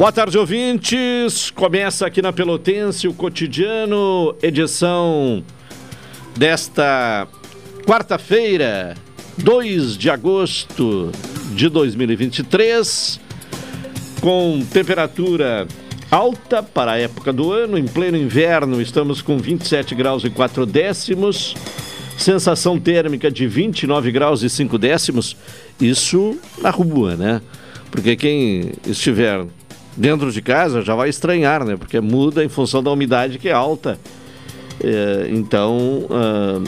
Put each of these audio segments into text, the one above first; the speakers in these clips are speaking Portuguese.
Boa tarde, ouvintes. Começa aqui na Pelotense o cotidiano, edição desta quarta-feira, 2 de agosto de 2023, com temperatura alta para a época do ano. Em pleno inverno, estamos com 27 graus e 4 décimos, sensação térmica de 29 graus e 5 décimos. Isso na rua, né? Porque quem estiver dentro de casa já vai estranhar, né? Porque muda em função da umidade que é alta. É, então uh,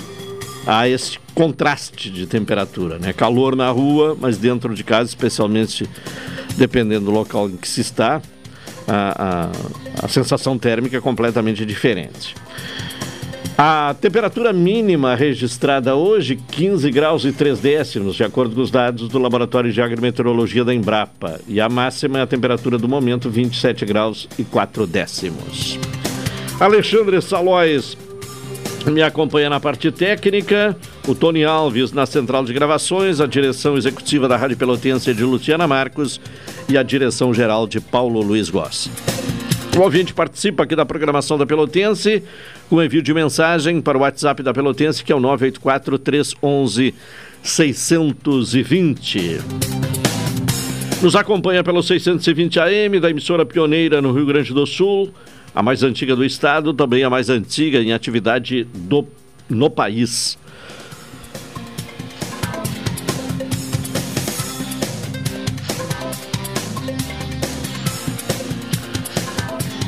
há esse contraste de temperatura, né? Calor na rua, mas dentro de casa, especialmente dependendo do local em que se está, a, a, a sensação térmica é completamente diferente. A temperatura mínima registrada hoje, 15 graus e 3 décimos, de acordo com os dados do Laboratório de Agrometeorologia da Embrapa. E a máxima é a temperatura do momento, 27 graus e 4 décimos. Alexandre Salóis me acompanha na parte técnica, o Tony Alves na central de gravações, a direção executiva da Rádio Pelotense de Luciana Marcos e a direção geral de Paulo Luiz Goss. O ouvinte participa aqui da programação da Pelotense com envio de mensagem para o WhatsApp da Pelotense, que é o 984 311 620. Nos acompanha pelo 620 AM da emissora pioneira no Rio Grande do Sul, a mais antiga do estado, também a mais antiga em atividade do, no país.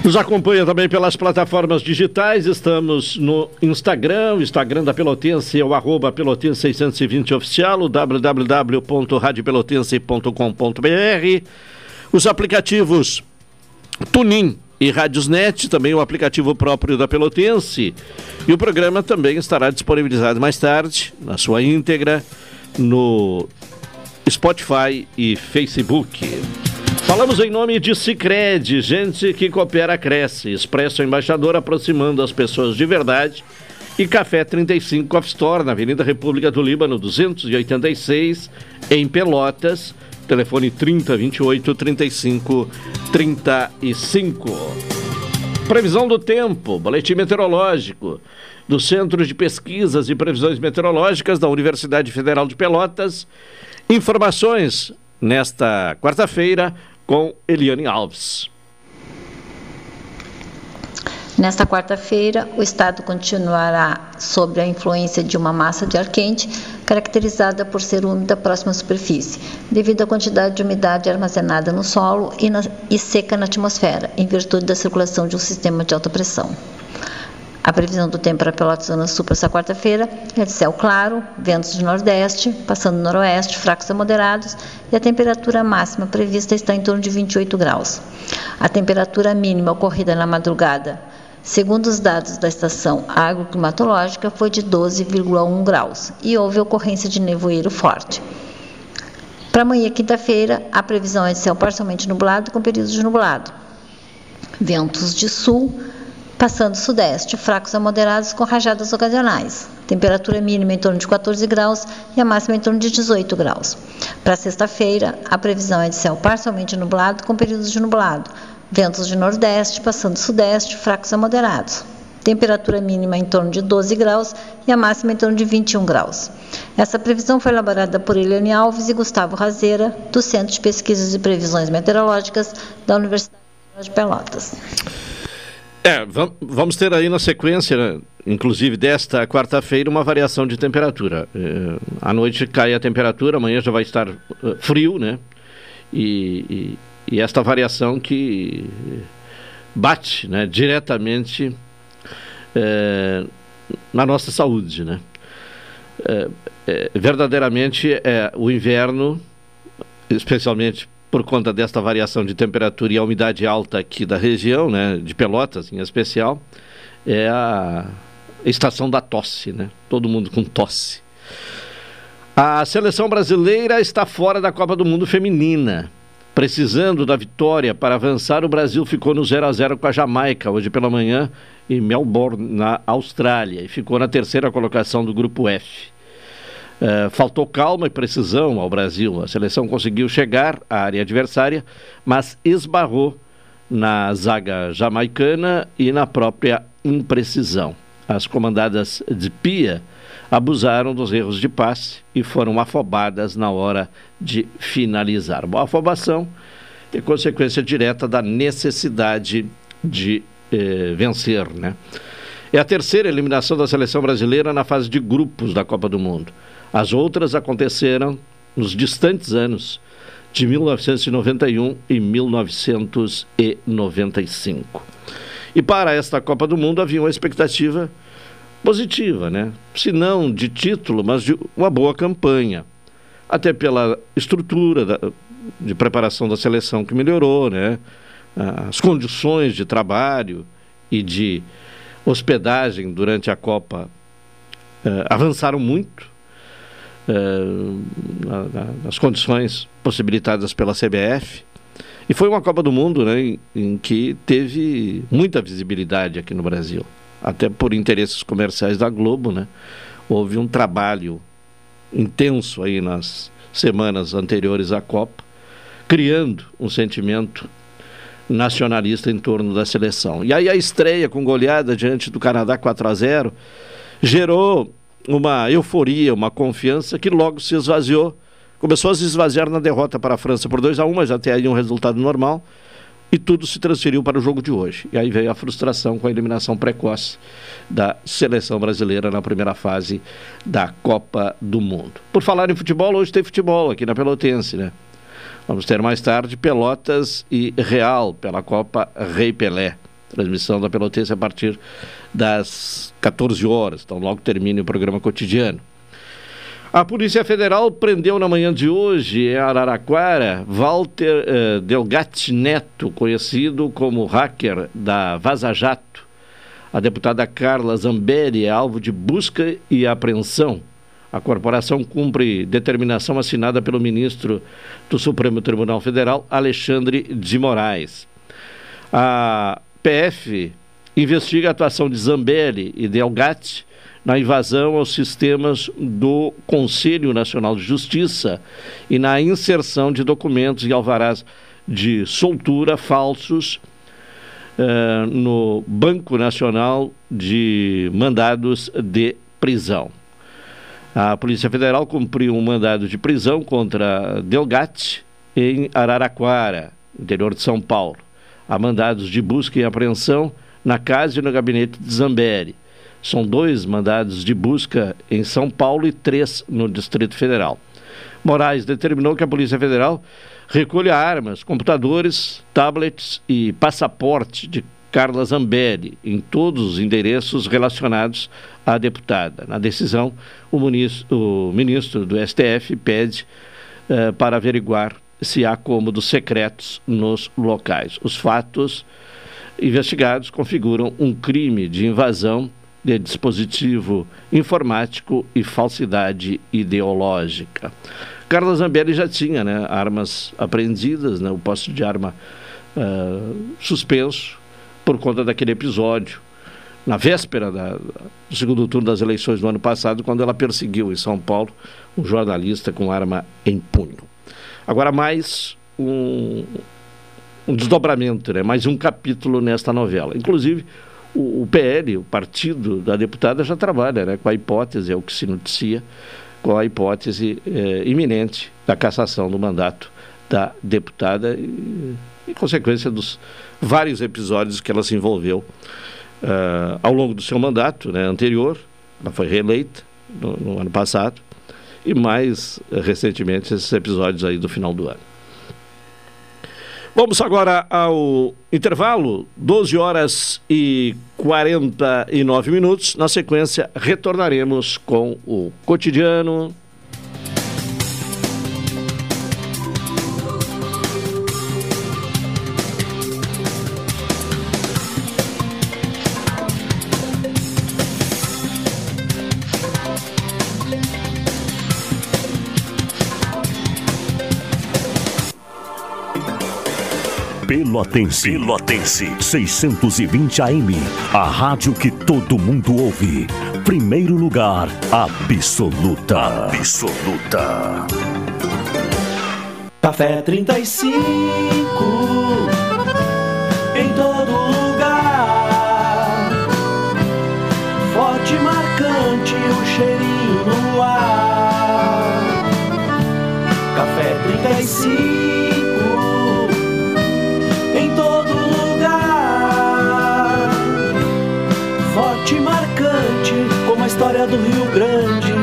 Nos acompanha também pelas plataformas digitais, estamos no Instagram, o Instagram da Pelotense é o arroba Pelotense 620 oficial, o www.radiopelotense.com.br, os aplicativos Tunin e Radiosnet, também o aplicativo próprio da Pelotense, e o programa também estará disponibilizado mais tarde, na sua íntegra, no Spotify e Facebook. Falamos em nome de Cicred, gente que coopera cresce. Expresso Embaixador aproximando as pessoas de verdade. E Café 35 Coffee Store, na Avenida República do Líbano, 286, em Pelotas. Telefone 3028 35 35. Previsão do tempo, boletim meteorológico do Centro de Pesquisas e Previsões Meteorológicas da Universidade Federal de Pelotas. Informações nesta quarta-feira, com Eliane Alves. Nesta quarta-feira, o estado continuará sob a influência de uma massa de ar quente, caracterizada por ser úmida próxima à superfície, devido à quantidade de umidade armazenada no solo e, na, e seca na atmosfera, em virtude da circulação de um sistema de alta pressão. A previsão do tempo para Pelotas Zona Sul para essa quarta-feira é de céu claro, ventos de nordeste, passando noroeste, fracos a moderados, e a temperatura máxima prevista está em torno de 28 graus. A temperatura mínima ocorrida na madrugada, segundo os dados da estação agroclimatológica, foi de 12,1 graus e houve ocorrência de nevoeiro forte. Para amanhã, quinta-feira, a previsão é de céu parcialmente nublado com períodos de nublado. Ventos de sul passando sudeste, fracos a moderados com rajadas ocasionais. Temperatura mínima em torno de 14 graus e a máxima em torno de 18 graus. Para sexta-feira, a previsão é de céu parcialmente nublado com períodos de nublado. Ventos de nordeste, passando sudeste, fracos a moderados. Temperatura mínima em torno de 12 graus e a máxima em torno de 21 graus. Essa previsão foi elaborada por Eliane Alves e Gustavo Razeira, do Centro de Pesquisas e Previsões Meteorológicas da Universidade de Pelotas. É, vamos ter aí na sequência, né, inclusive desta quarta-feira, uma variação de temperatura. É, à noite cai a temperatura, amanhã já vai estar uh, frio, né? E, e, e, esta variação que bate né, diretamente é, na nossa saúde, né? É, verdadeiramente, é, o inverno, especialmente por conta desta variação de temperatura e a umidade alta aqui da região, né, de Pelotas em especial, é a estação da tosse, né? Todo mundo com tosse. A seleção brasileira está fora da Copa do Mundo Feminina. Precisando da vitória para avançar, o Brasil ficou no 0 a 0 com a Jamaica hoje pela manhã em Melbourne, na Austrália, e ficou na terceira colocação do grupo F. Uh, faltou calma e precisão ao Brasil. A seleção conseguiu chegar à área adversária, mas esbarrou na zaga jamaicana e na própria imprecisão. As comandadas de Pia abusaram dos erros de passe e foram afobadas na hora de finalizar. Boa afobação é consequência direta da necessidade de eh, vencer, né? É a terceira eliminação da seleção brasileira na fase de grupos da Copa do Mundo. As outras aconteceram nos distantes anos de 1991 e 1995. E para esta Copa do Mundo havia uma expectativa positiva, né? Se não de título, mas de uma boa campanha. Até pela estrutura da, de preparação da seleção que melhorou, né? As condições de trabalho e de hospedagem durante a Copa eh, avançaram muito nas condições possibilitadas pela CBF. E foi uma Copa do Mundo né, em, em, que teve muita visibilidade aqui no Brasil. Até por interesses comerciais da Globo, né? Houve um trabalho intenso aí nas semanas anteriores à Copa, criando um sentimento nacionalista em torno da seleção. E aí a estreia com goleada diante do Canadá 4 a 0 gerou uma euforia, uma confiança que logo se esvaziou. Começou a se esvaziar na derrota para a França por 2 a 1 mas até aí um resultado normal. E tudo se transferiu para o jogo de hoje. E aí veio a frustração com a eliminação precoce da seleção brasileira na primeira fase da Copa do Mundo. Por falar em futebol, hoje tem futebol aqui na Pelotense, né? Vamos ter mais tarde Pelotas e Real pela Copa Rei Pelé. Transmissão da Pelotense a partir das 14 horas, então logo termine o programa cotidiano. A Polícia Federal prendeu na manhã de hoje em Araraquara Walter eh, Delgatti Neto, conhecido como hacker da Vaza Jato. A deputada Carla Zambelli é alvo de busca e apreensão. A corporação cumpre determinação assinada pelo ministro do Supremo Tribunal Federal, Alexandre de Moraes. A PF investiga a atuação de Zambelli e Delgatti na invasão aos sistemas do Conselho Nacional de Justiça e na inserção de documentos e alvarás de soltura falsos uh, no Banco Nacional de Mandados de Prisão. A Polícia Federal cumpriu um mandado de prisão contra Delgatti em Araraquara, interior de São Paulo há mandados de busca e apreensão na casa e no gabinete de Zamberi. São dois mandados de busca em São Paulo e três no Distrito Federal. Moraes determinou que a Polícia Federal recolha armas, computadores, tablets e passaporte de Carla Zambelli em todos os endereços relacionados à deputada. Na decisão, o ministro, o ministro do STF pede uh, para averiguar se há cômodos secretos nos locais. Os fatos investigados configuram um crime de invasão de dispositivo informático e falsidade ideológica. Carla Zambelli já tinha né, armas apreendidas, né, o posto de arma uh, suspenso por conta daquele episódio na véspera da, do segundo turno das eleições do ano passado, quando ela perseguiu em São Paulo um jornalista com arma em punho. Agora, mais um, um desdobramento, né? mais um capítulo nesta novela. Inclusive, o, o, PL, o partido da deputada, já trabalha né? com a hipótese, é o que se noticia, com a hipótese é, iminente da cassação do mandato da deputada e, em consequência dos vários episódios que ela se envolveu uh, ao longo do seu mandato né, anterior. Ela foi reeleita no, no ano passado e mais uh, recentemente esses episódios aí do final do ano. Vamos agora ao intervalo, 12 horas e 49 minutos. Na sequência, retornaremos com o cotidiano Pelotense. Pelotense. 620 AM. A rádio que todo mundo ouve. Primeiro lugar, absoluta. Absoluta. Café 35. Do Rio Grande.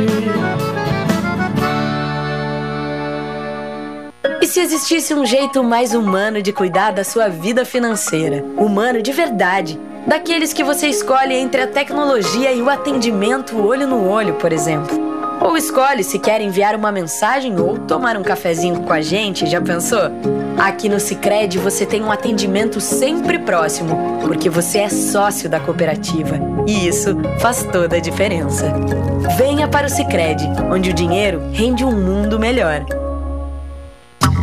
E se existisse um jeito mais humano de cuidar da sua vida financeira? Humano de verdade. Daqueles que você escolhe entre a tecnologia e o atendimento olho no olho, por exemplo. Ou escolhe se quer enviar uma mensagem ou tomar um cafezinho com a gente, já pensou? Aqui no Sicredi você tem um atendimento sempre próximo, porque você é sócio da cooperativa. E isso faz toda a diferença. Venha para o Sicredi, onde o dinheiro rende um mundo melhor.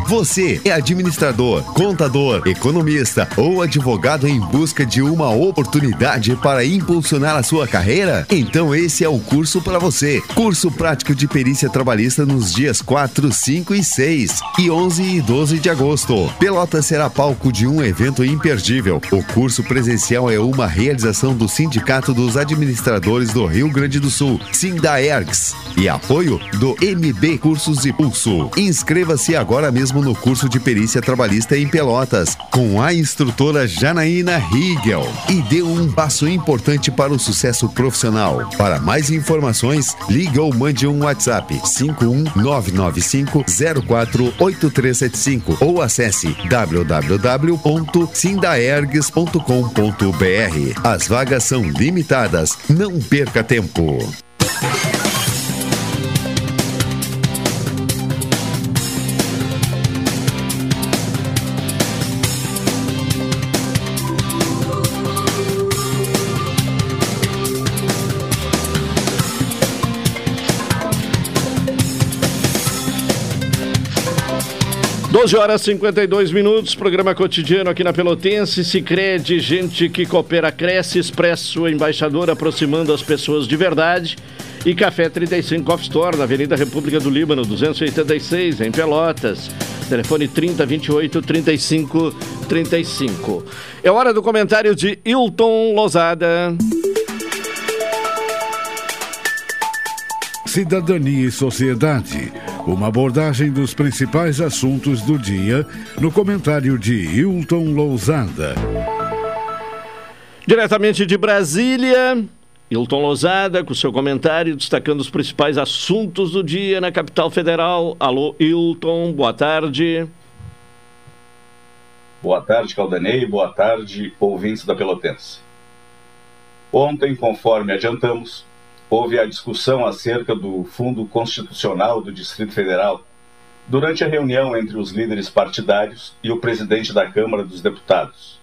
Você é administrador, contador, economista ou advogado em busca de uma oportunidade para impulsionar a sua carreira? Então esse é o curso para você. Curso prático de perícia trabalhista nos dias 4, 5 e 6 e 11 e 12 de agosto. Pelota será palco de um evento imperdível. O curso presencial é uma realização do Sindicato dos Administradores do Rio Grande do Sul, Sindaergs, e apoio do MB Cursos e Pulso. Inscreva-se agora mesmo mesmo no curso de perícia trabalhista em Pelotas, com a instrutora Janaína Riegel, e deu um passo importante para o sucesso profissional. Para mais informações, liga ou mande um WhatsApp 51995048375 ou acesse www.sindaergs.com.br. As vagas são limitadas, não perca tempo. 12 horas e 52 minutos, programa cotidiano aqui na Pelotense. Se crede, gente que coopera, cresce, Expresso Embaixador, aproximando as pessoas de verdade. E Café 35 Off Store, na Avenida República do Líbano, 286, em Pelotas. Telefone 30 28 35 35. É hora do comentário de Hilton Lozada. Cidadania e Sociedade uma abordagem dos principais assuntos do dia no comentário de Hilton Lousada. Diretamente de Brasília, Hilton Lousada com seu comentário destacando os principais assuntos do dia na capital federal. Alô, Hilton, boa tarde. Boa tarde, Caldanei. Boa tarde, ouvintes da Pelotense. Ontem, conforme adiantamos, houve a discussão acerca do Fundo Constitucional do Distrito Federal durante a reunião entre os líderes partidários e o presidente da Câmara dos Deputados.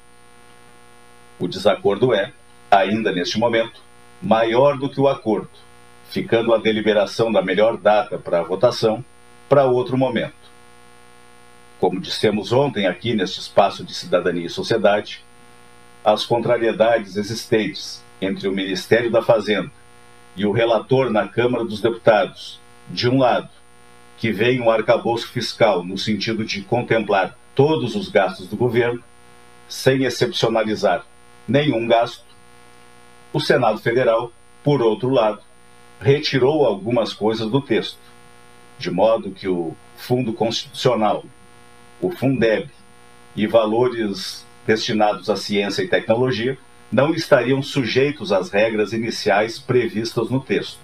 O desacordo é, ainda neste momento, maior do que o acordo, ficando a deliberação da melhor data para a votação para outro momento. Como dissemos ontem aqui neste espaço de cidadania e sociedade, as contrariedades existentes entre o Ministério da Fazenda e o relator na Câmara dos Deputados, de um lado, que vem um arcabouço fiscal no sentido de contemplar todos os gastos do governo, sem excepcionalizar nenhum gasto, o Senado Federal, por outro lado, retirou algumas coisas do texto, de modo que o Fundo Constitucional, o Fundeb e valores destinados à ciência e tecnologia não estariam sujeitos às regras iniciais previstas no texto.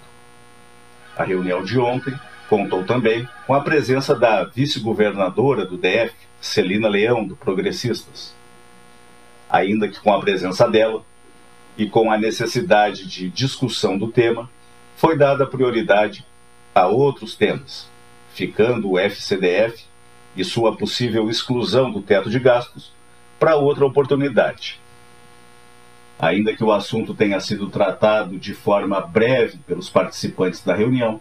A reunião de ontem contou também com a presença da vice-governadora do DF, Celina Leão, do Progressistas. Ainda que com a presença dela e com a necessidade de discussão do tema, foi dada prioridade a outros temas, ficando o FCDF e sua possível exclusão do teto de gastos para outra oportunidade. Ainda que o assunto tenha sido tratado de forma breve pelos participantes da reunião,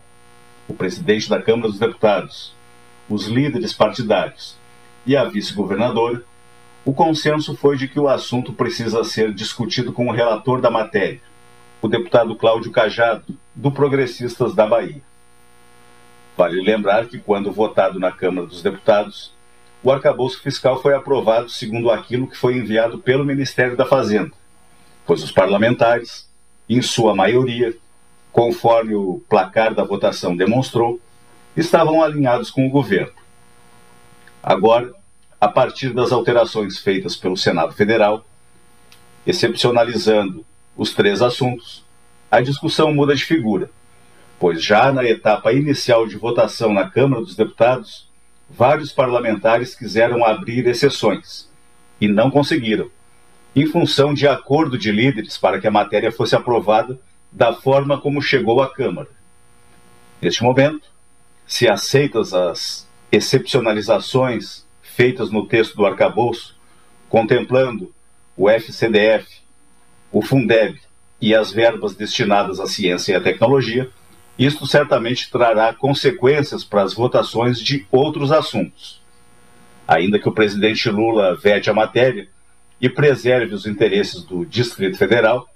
o presidente da Câmara dos Deputados, os líderes partidários e a vice-governadora, o consenso foi de que o assunto precisa ser discutido com o relator da matéria, o deputado Cláudio Cajado, do Progressistas da Bahia. Vale lembrar que, quando votado na Câmara dos Deputados, o arcabouço fiscal foi aprovado segundo aquilo que foi enviado pelo Ministério da Fazenda, pois os parlamentares, em sua maioria, conforme o placar da votação demonstrou, estavam alinhados com o governo. Agora, a partir das alterações feitas pelo Senado Federal, excepcionalizando os três assuntos, a discussão muda de figura pois já na etapa inicial de votação na Câmara dos Deputados, vários parlamentares quiseram abrir exceções e não conseguiram, em função de acordo de líderes para que a matéria fosse aprovada da forma como chegou à Câmara. Neste momento, se aceitas as excepcionalizações feitas no texto do arcabouço, contemplando o FCDF, o Fundeb e as verbas destinadas à ciência e à tecnologia, isto certamente trará consequências para as votações de outros assuntos. Ainda que o presidente Lula vete a matéria e preserve os interesses do Distrito Federal,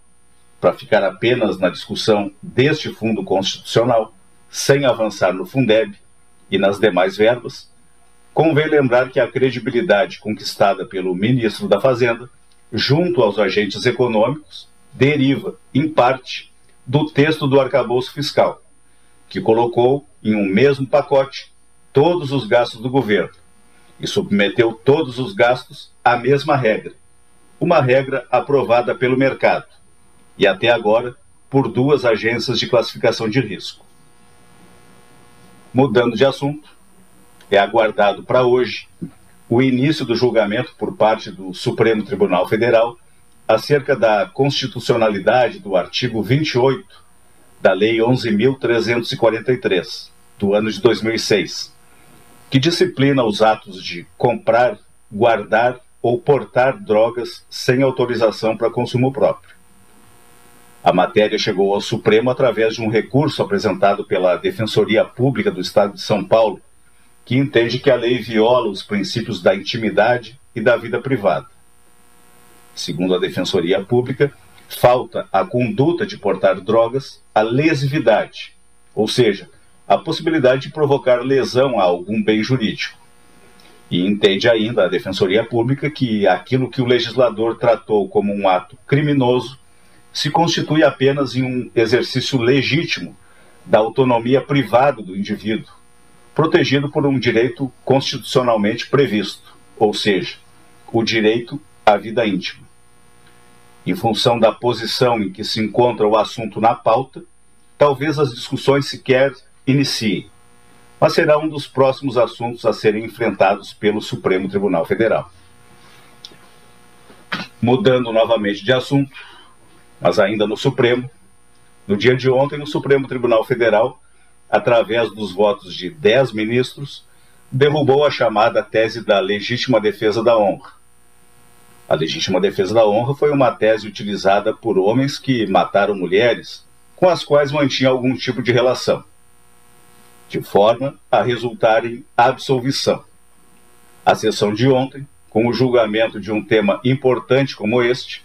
para ficar apenas na discussão deste fundo constitucional, sem avançar no Fundeb e nas demais verbas, convém lembrar que a credibilidade conquistada pelo ministro da Fazenda, junto aos agentes econômicos, deriva, em parte, do texto do arcabouço fiscal, que colocou em um mesmo pacote todos os gastos do governo e submeteu todos os gastos à mesma regra, uma regra aprovada pelo mercado e até agora por duas agências de classificação de risco. Mudando de assunto, é aguardado para hoje o início do julgamento por parte do Supremo Tribunal Federal acerca da constitucionalidade do artigo 28 da Lei 11.343, do ano de 2006, que disciplina os atos de comprar, guardar ou portar drogas sem autorização para consumo próprio. A matéria chegou ao Supremo através de um recurso apresentado pela Defensoria Pública do Estado de São Paulo, que entende que a lei viola os princípios da intimidade e da vida privada. Segundo a Defensoria Pública, falta a conduta de portar drogas, a lesividade, ou seja, a possibilidade de provocar lesão a algum bem jurídico. E entende ainda a Defensoria Pública que aquilo que o legislador tratou como um ato criminoso se constitui apenas em um exercício legítimo da autonomia privada do indivíduo, protegido por um direito constitucionalmente previsto, ou seja, o direito à vida íntima. Em função da posição em que se encontra o assunto na pauta, talvez as discussões sequer iniciem, mas será um dos próximos assuntos a serem enfrentados pelo Supremo Tribunal Federal. Mudando novamente de assunto, mas ainda no Supremo, no dia de ontem, o Supremo Tribunal Federal, através dos votos de 10 ministros, derrubou a chamada tese da legítima defesa da honra a legítima defesa da honra foi uma tese utilizada por homens que mataram mulheres com as quais mantinham algum tipo de relação, de forma a resultar em absolvição. A sessão de ontem, com o julgamento de um tema importante como este,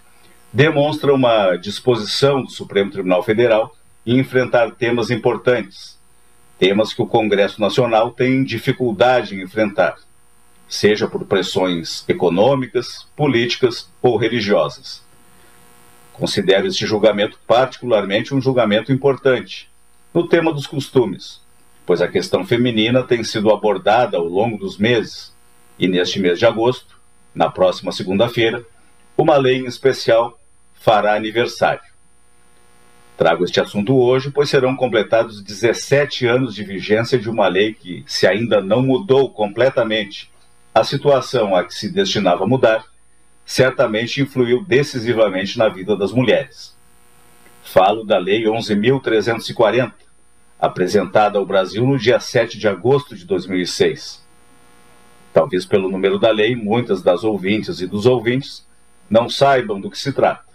demonstra uma disposição do Supremo Tribunal Federal em enfrentar temas importantes, temas que o Congresso Nacional tem dificuldade em enfrentar seja por pressões econômicas, políticas ou religiosas. Considero este julgamento particularmente um julgamento importante no tema dos costumes, pois a questão feminina tem sido abordada ao longo dos meses e neste mês de agosto na próxima segunda-feira, uma lei em especial fará aniversário. Trago este assunto hoje, pois serão completados 17 anos de vigência de uma lei que, se ainda não mudou completamente a situação a que se destinava a mudar, certamente influiu decisivamente na vida das mulheres. Falo da Lei 11.340, apresentada ao Brasil no dia 7 de agosto de 2006. Talvez pelo número da lei, muitas das ouvintes e dos ouvintes não saibam do que se trata.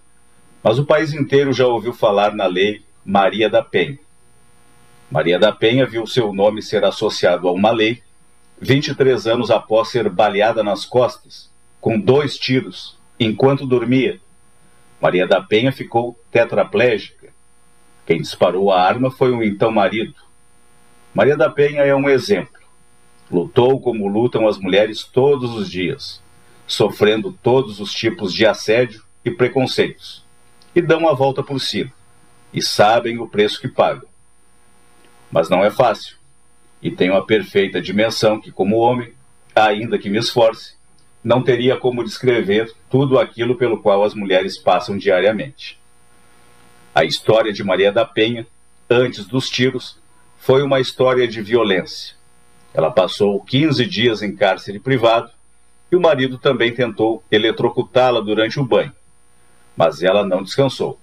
Mas o país inteiro já ouviu falar na lei Maria da Penha. Maria da Penha viu seu nome ser associado a uma lei 23 anos após ser baleada nas costas, com dois tiros, enquanto dormia. Maria da Penha ficou tetraplégica. Quem disparou a arma foi o então marido. Maria da Penha é um exemplo. Lutou como lutam as mulheres todos os dias, sofrendo todos os tipos de assédio e preconceitos, e dão a volta por cima, e sabem o preço que pagam. Mas não é fácil e tenho a perfeita dimensão que, como homem, ainda que me esforce, não teria como descrever tudo aquilo pelo qual as mulheres passam diariamente. A história de Maria da Penha, antes dos tiros, foi uma história de violência. Ela passou 15 dias em cárcere privado e o marido também tentou eletrocutá-la durante o banho. Mas ela não descansou.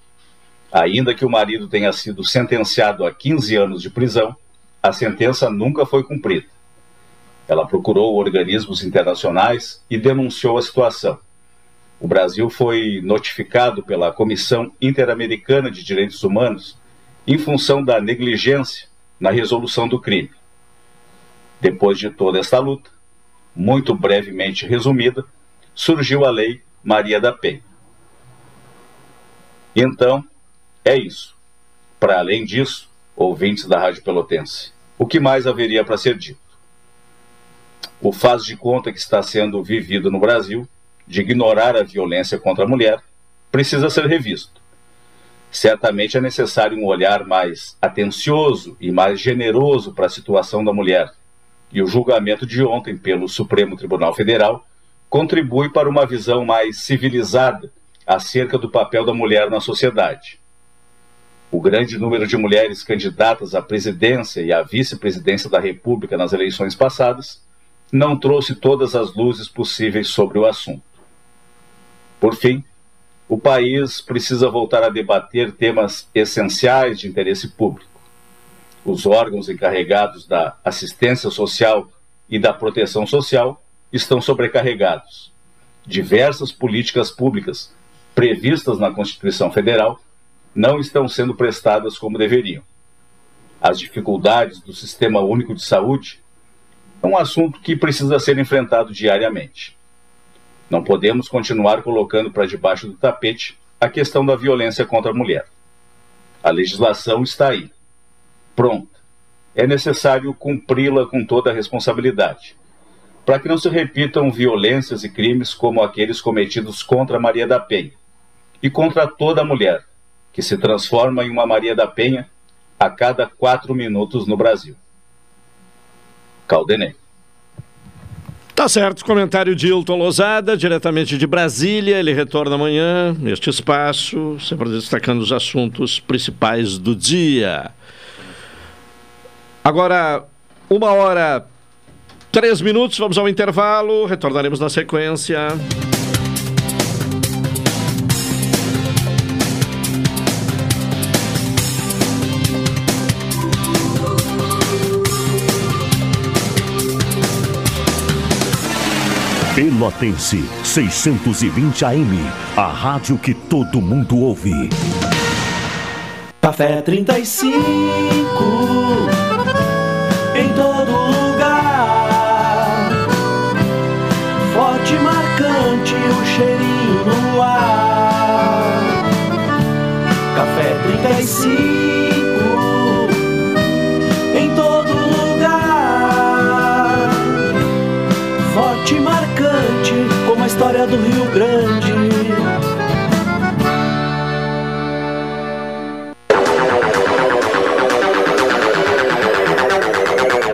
Ainda que o marido tenha sido sentenciado a 15 anos de prisão, a sentença nunca foi cumprida. Ela procurou organismos internacionais e denunciou a situação. O Brasil foi notificado pela Comissão Interamericana de Direitos Humanos em função da negligência na resolução do crime. Depois de toda esta luta, muito brevemente resumida, surgiu a Lei Maria da Penha. Então, é isso. Para além disso, ouvintes da Rádio Pelotense, o que mais haveria para ser dito? O faz de conta que está sendo vivido no Brasil, de ignorar a violência contra a mulher, precisa ser revisto. Certamente é necessário um olhar mais atencioso e mais generoso para a situação da mulher, e o julgamento de ontem pelo Supremo Tribunal Federal contribui para uma visão mais civilizada acerca do papel da mulher na sociedade o grande número de mulheres candidatas à presidência e à vice-presidência da República nas eleições passadas não trouxe todas as luzes possíveis sobre o assunto. Por fim, o país precisa voltar a debater temas essenciais de interesse público. Os órgãos encarregados da assistência social e da proteção social estão sobrecarregados. Diversas políticas públicas previstas na Constituição Federal não estão sendo prestadas como deveriam. As dificuldades do Sistema Único de Saúde é um assunto que precisa ser enfrentado diariamente. Não podemos continuar colocando para debaixo do tapete a questão da violência contra a mulher. A legislação está aí, pronta. É necessário cumpri-la com toda a responsabilidade, para que não se repitam violências e crimes como aqueles cometidos contra Maria da Penha e contra toda mulher, que se transforma em uma Maria da Penha a cada quatro minutos no Brasil. Caldenei. Tá certo, comentário de Hilton Lozada, diretamente de Brasília. Ele retorna amanhã neste espaço, sempre destacando os assuntos principais do dia. Agora, uma hora, três minutos, vamos ao intervalo, retornaremos na sequência. Pelotense 620 AM, a rádio que todo mundo ouve. Café 35 em todo lugar. Forte, marcante, o cheirinho no ar. Café 35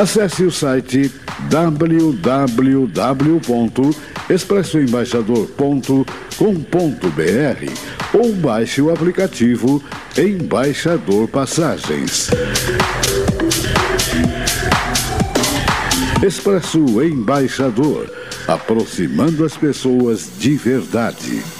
Acesse o site www.expressoembaixador.com.br ou baixe o aplicativo Embaixador Passagens. Expresso Embaixador, aproximando as pessoas de verdade.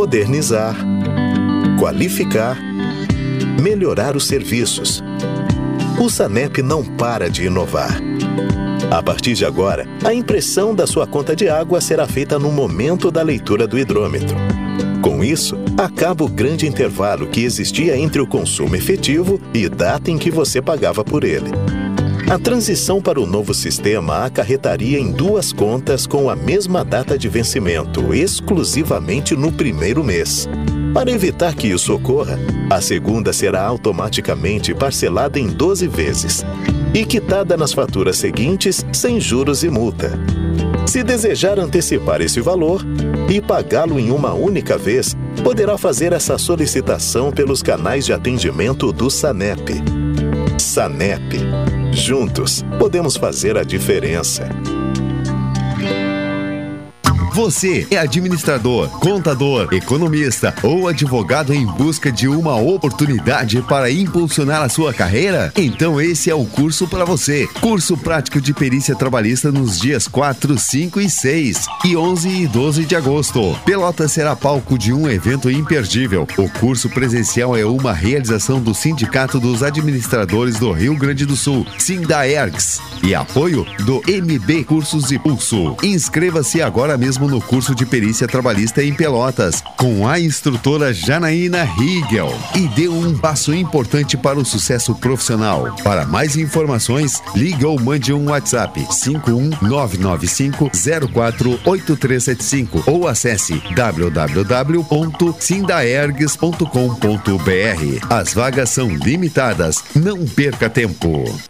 Modernizar, qualificar, melhorar os serviços. O SANEP não para de inovar. A partir de agora, a impressão da sua conta de água será feita no momento da leitura do hidrômetro. Com isso, acaba o grande intervalo que existia entre o consumo efetivo e data em que você pagava por ele. A transição para o novo sistema acarretaria em duas contas com a mesma data de vencimento, exclusivamente no primeiro mês. Para evitar que isso ocorra, a segunda será automaticamente parcelada em 12 vezes e quitada nas faturas seguintes sem juros e multa. Se desejar antecipar esse valor e pagá-lo em uma única vez, poderá fazer essa solicitação pelos canais de atendimento do SANEP. SANEP Juntos, podemos fazer a diferença. Você é administrador, contador, economista ou advogado em busca de uma oportunidade para impulsionar a sua carreira? Então esse é o curso para você. Curso prático de perícia trabalhista nos dias 4, 5 e 6 e 11 e 12 de agosto. Pelota será palco de um evento imperdível. O curso presencial é uma realização do Sindicato dos Administradores do Rio Grande do Sul, Sindaergs, e apoio do MB Cursos e Pulso. Inscreva-se agora mesmo no curso de perícia trabalhista em Pelotas, com a instrutora Janaína Riegel, e deu um passo importante para o sucesso profissional. Para mais informações, ligue ou mande um WhatsApp 51995048375 ou acesse www.sindaergs.com.br. As vagas são limitadas, não perca tempo.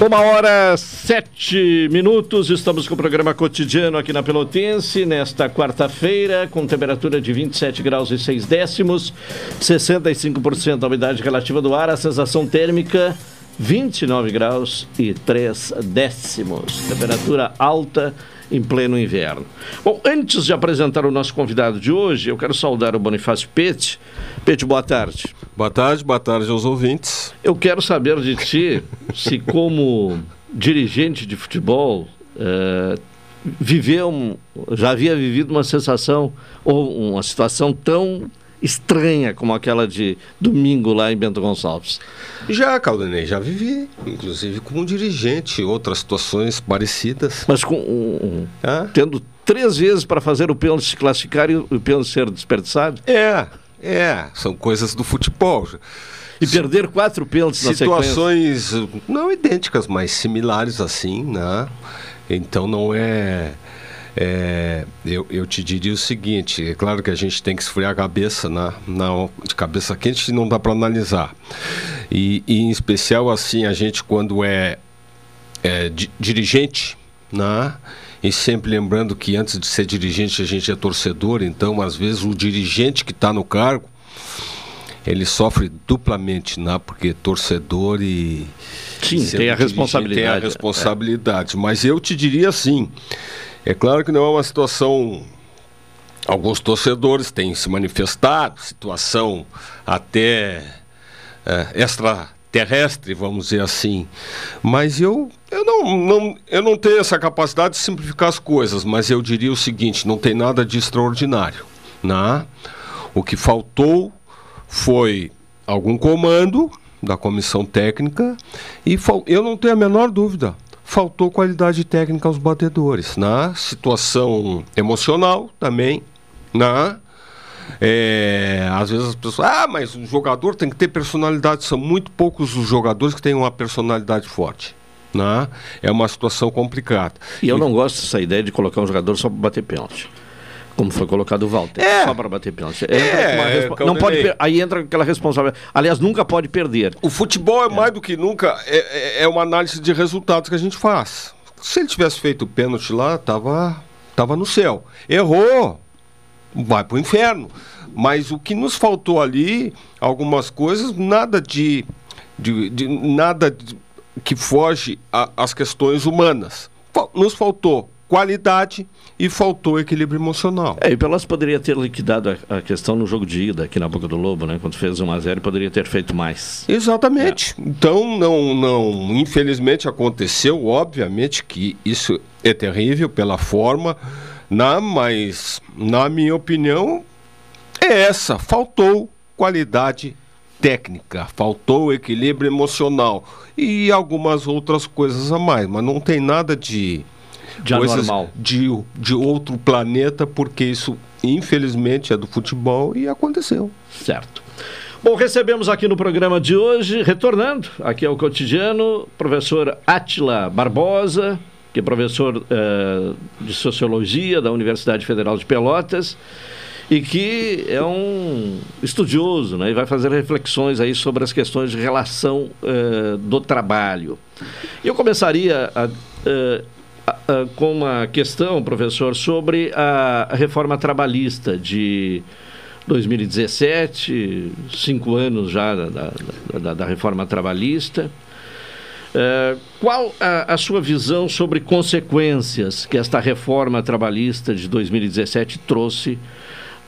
Uma hora sete minutos, estamos com o programa cotidiano aqui na Pelotense, nesta quarta-feira, com temperatura de 27 graus e 6 décimos, 65% da umidade relativa do ar, a sensação térmica 29 graus e 3 décimos. Temperatura alta em pleno inverno. Bom, antes de apresentar o nosso convidado de hoje, eu quero saudar o Bonifácio Pete. Pete, boa tarde. Boa tarde, boa tarde aos ouvintes. Eu quero saber de ti se, como dirigente de futebol, uh, viveu, já havia vivido uma sensação ou uma situação tão estranha como aquela de domingo lá em Bento Gonçalves? Já, Caldanei, já vivi, inclusive como dirigente, outras situações parecidas. Mas com um, ah? tendo três vezes para fazer o pênalti se classificar e o pênalti ser desperdiçado? É, é, são coisas do futebol. E perder quatro pênaltis na Situações não idênticas, mas similares assim, né? Então não é é, eu, eu te diria o seguinte: é claro que a gente tem que esfriar a cabeça, na, na, de cabeça quente não dá para analisar. E, e, em especial, assim, a gente, quando é, é di, dirigente, né? e sempre lembrando que antes de ser dirigente a gente é torcedor, então às vezes o dirigente que está no cargo ele sofre duplamente, né? porque torcedor e. Sim, tem a responsabilidade. Tem a responsabilidade. É. Mas eu te diria assim: é claro que não é uma situação. Alguns torcedores têm se manifestado, situação até é, extraterrestre, vamos dizer assim. Mas eu, eu, não, não, eu não tenho essa capacidade de simplificar as coisas, mas eu diria o seguinte: não tem nada de extraordinário. Né? O que faltou foi algum comando da comissão técnica e eu não tenho a menor dúvida, faltou qualidade técnica aos batedores, na situação emocional também, na é, às vezes as pessoas, ah, mas o jogador tem que ter personalidade. São muito poucos os jogadores que têm uma personalidade forte. Né? É uma situação complicada. E eu não gosto dessa ideia de colocar um jogador só para bater pênalti como foi colocado o Walter, é. só para bater pênalti. É, respo... não pode per... aí entra aquela responsabilidade. Aliás, nunca pode perder. O futebol é, é. mais do que nunca é, é, é, uma análise de resultados que a gente faz. Se ele tivesse feito o pênalti lá, tava tava no céu. Errou, vai para o inferno. Mas o que nos faltou ali, algumas coisas, nada de, de, de nada de, que foge às questões humanas. Nos faltou qualidade e faltou equilíbrio emocional. É, e Pelotas poderia ter liquidado a, a, questão no jogo de ida aqui na Boca do Lobo, né? Quando fez 1 a 0 poderia ter feito mais. Exatamente. É. Então, não, não, infelizmente aconteceu, obviamente que isso é terrível pela forma, na, mas na minha opinião é essa, faltou qualidade técnica, faltou equilíbrio emocional e algumas outras coisas a mais, mas não tem nada de de coisas de, de outro planeta, porque isso, infelizmente, é do futebol e aconteceu. Certo. Bom, recebemos aqui no programa de hoje, retornando aqui ao cotidiano, professor Atila Barbosa, que é professor eh, de Sociologia da Universidade Federal de Pelotas e que é um estudioso, né? E vai fazer reflexões aí sobre as questões de relação eh, do trabalho. Eu começaria a, eh, uh, com uma questão, professor, sobre a reforma trabalhista de 2017, cinco anos já da, da, da reforma trabalhista. Uh, qual a, a, sua visão sobre consequências que esta reforma trabalhista de 2017 trouxe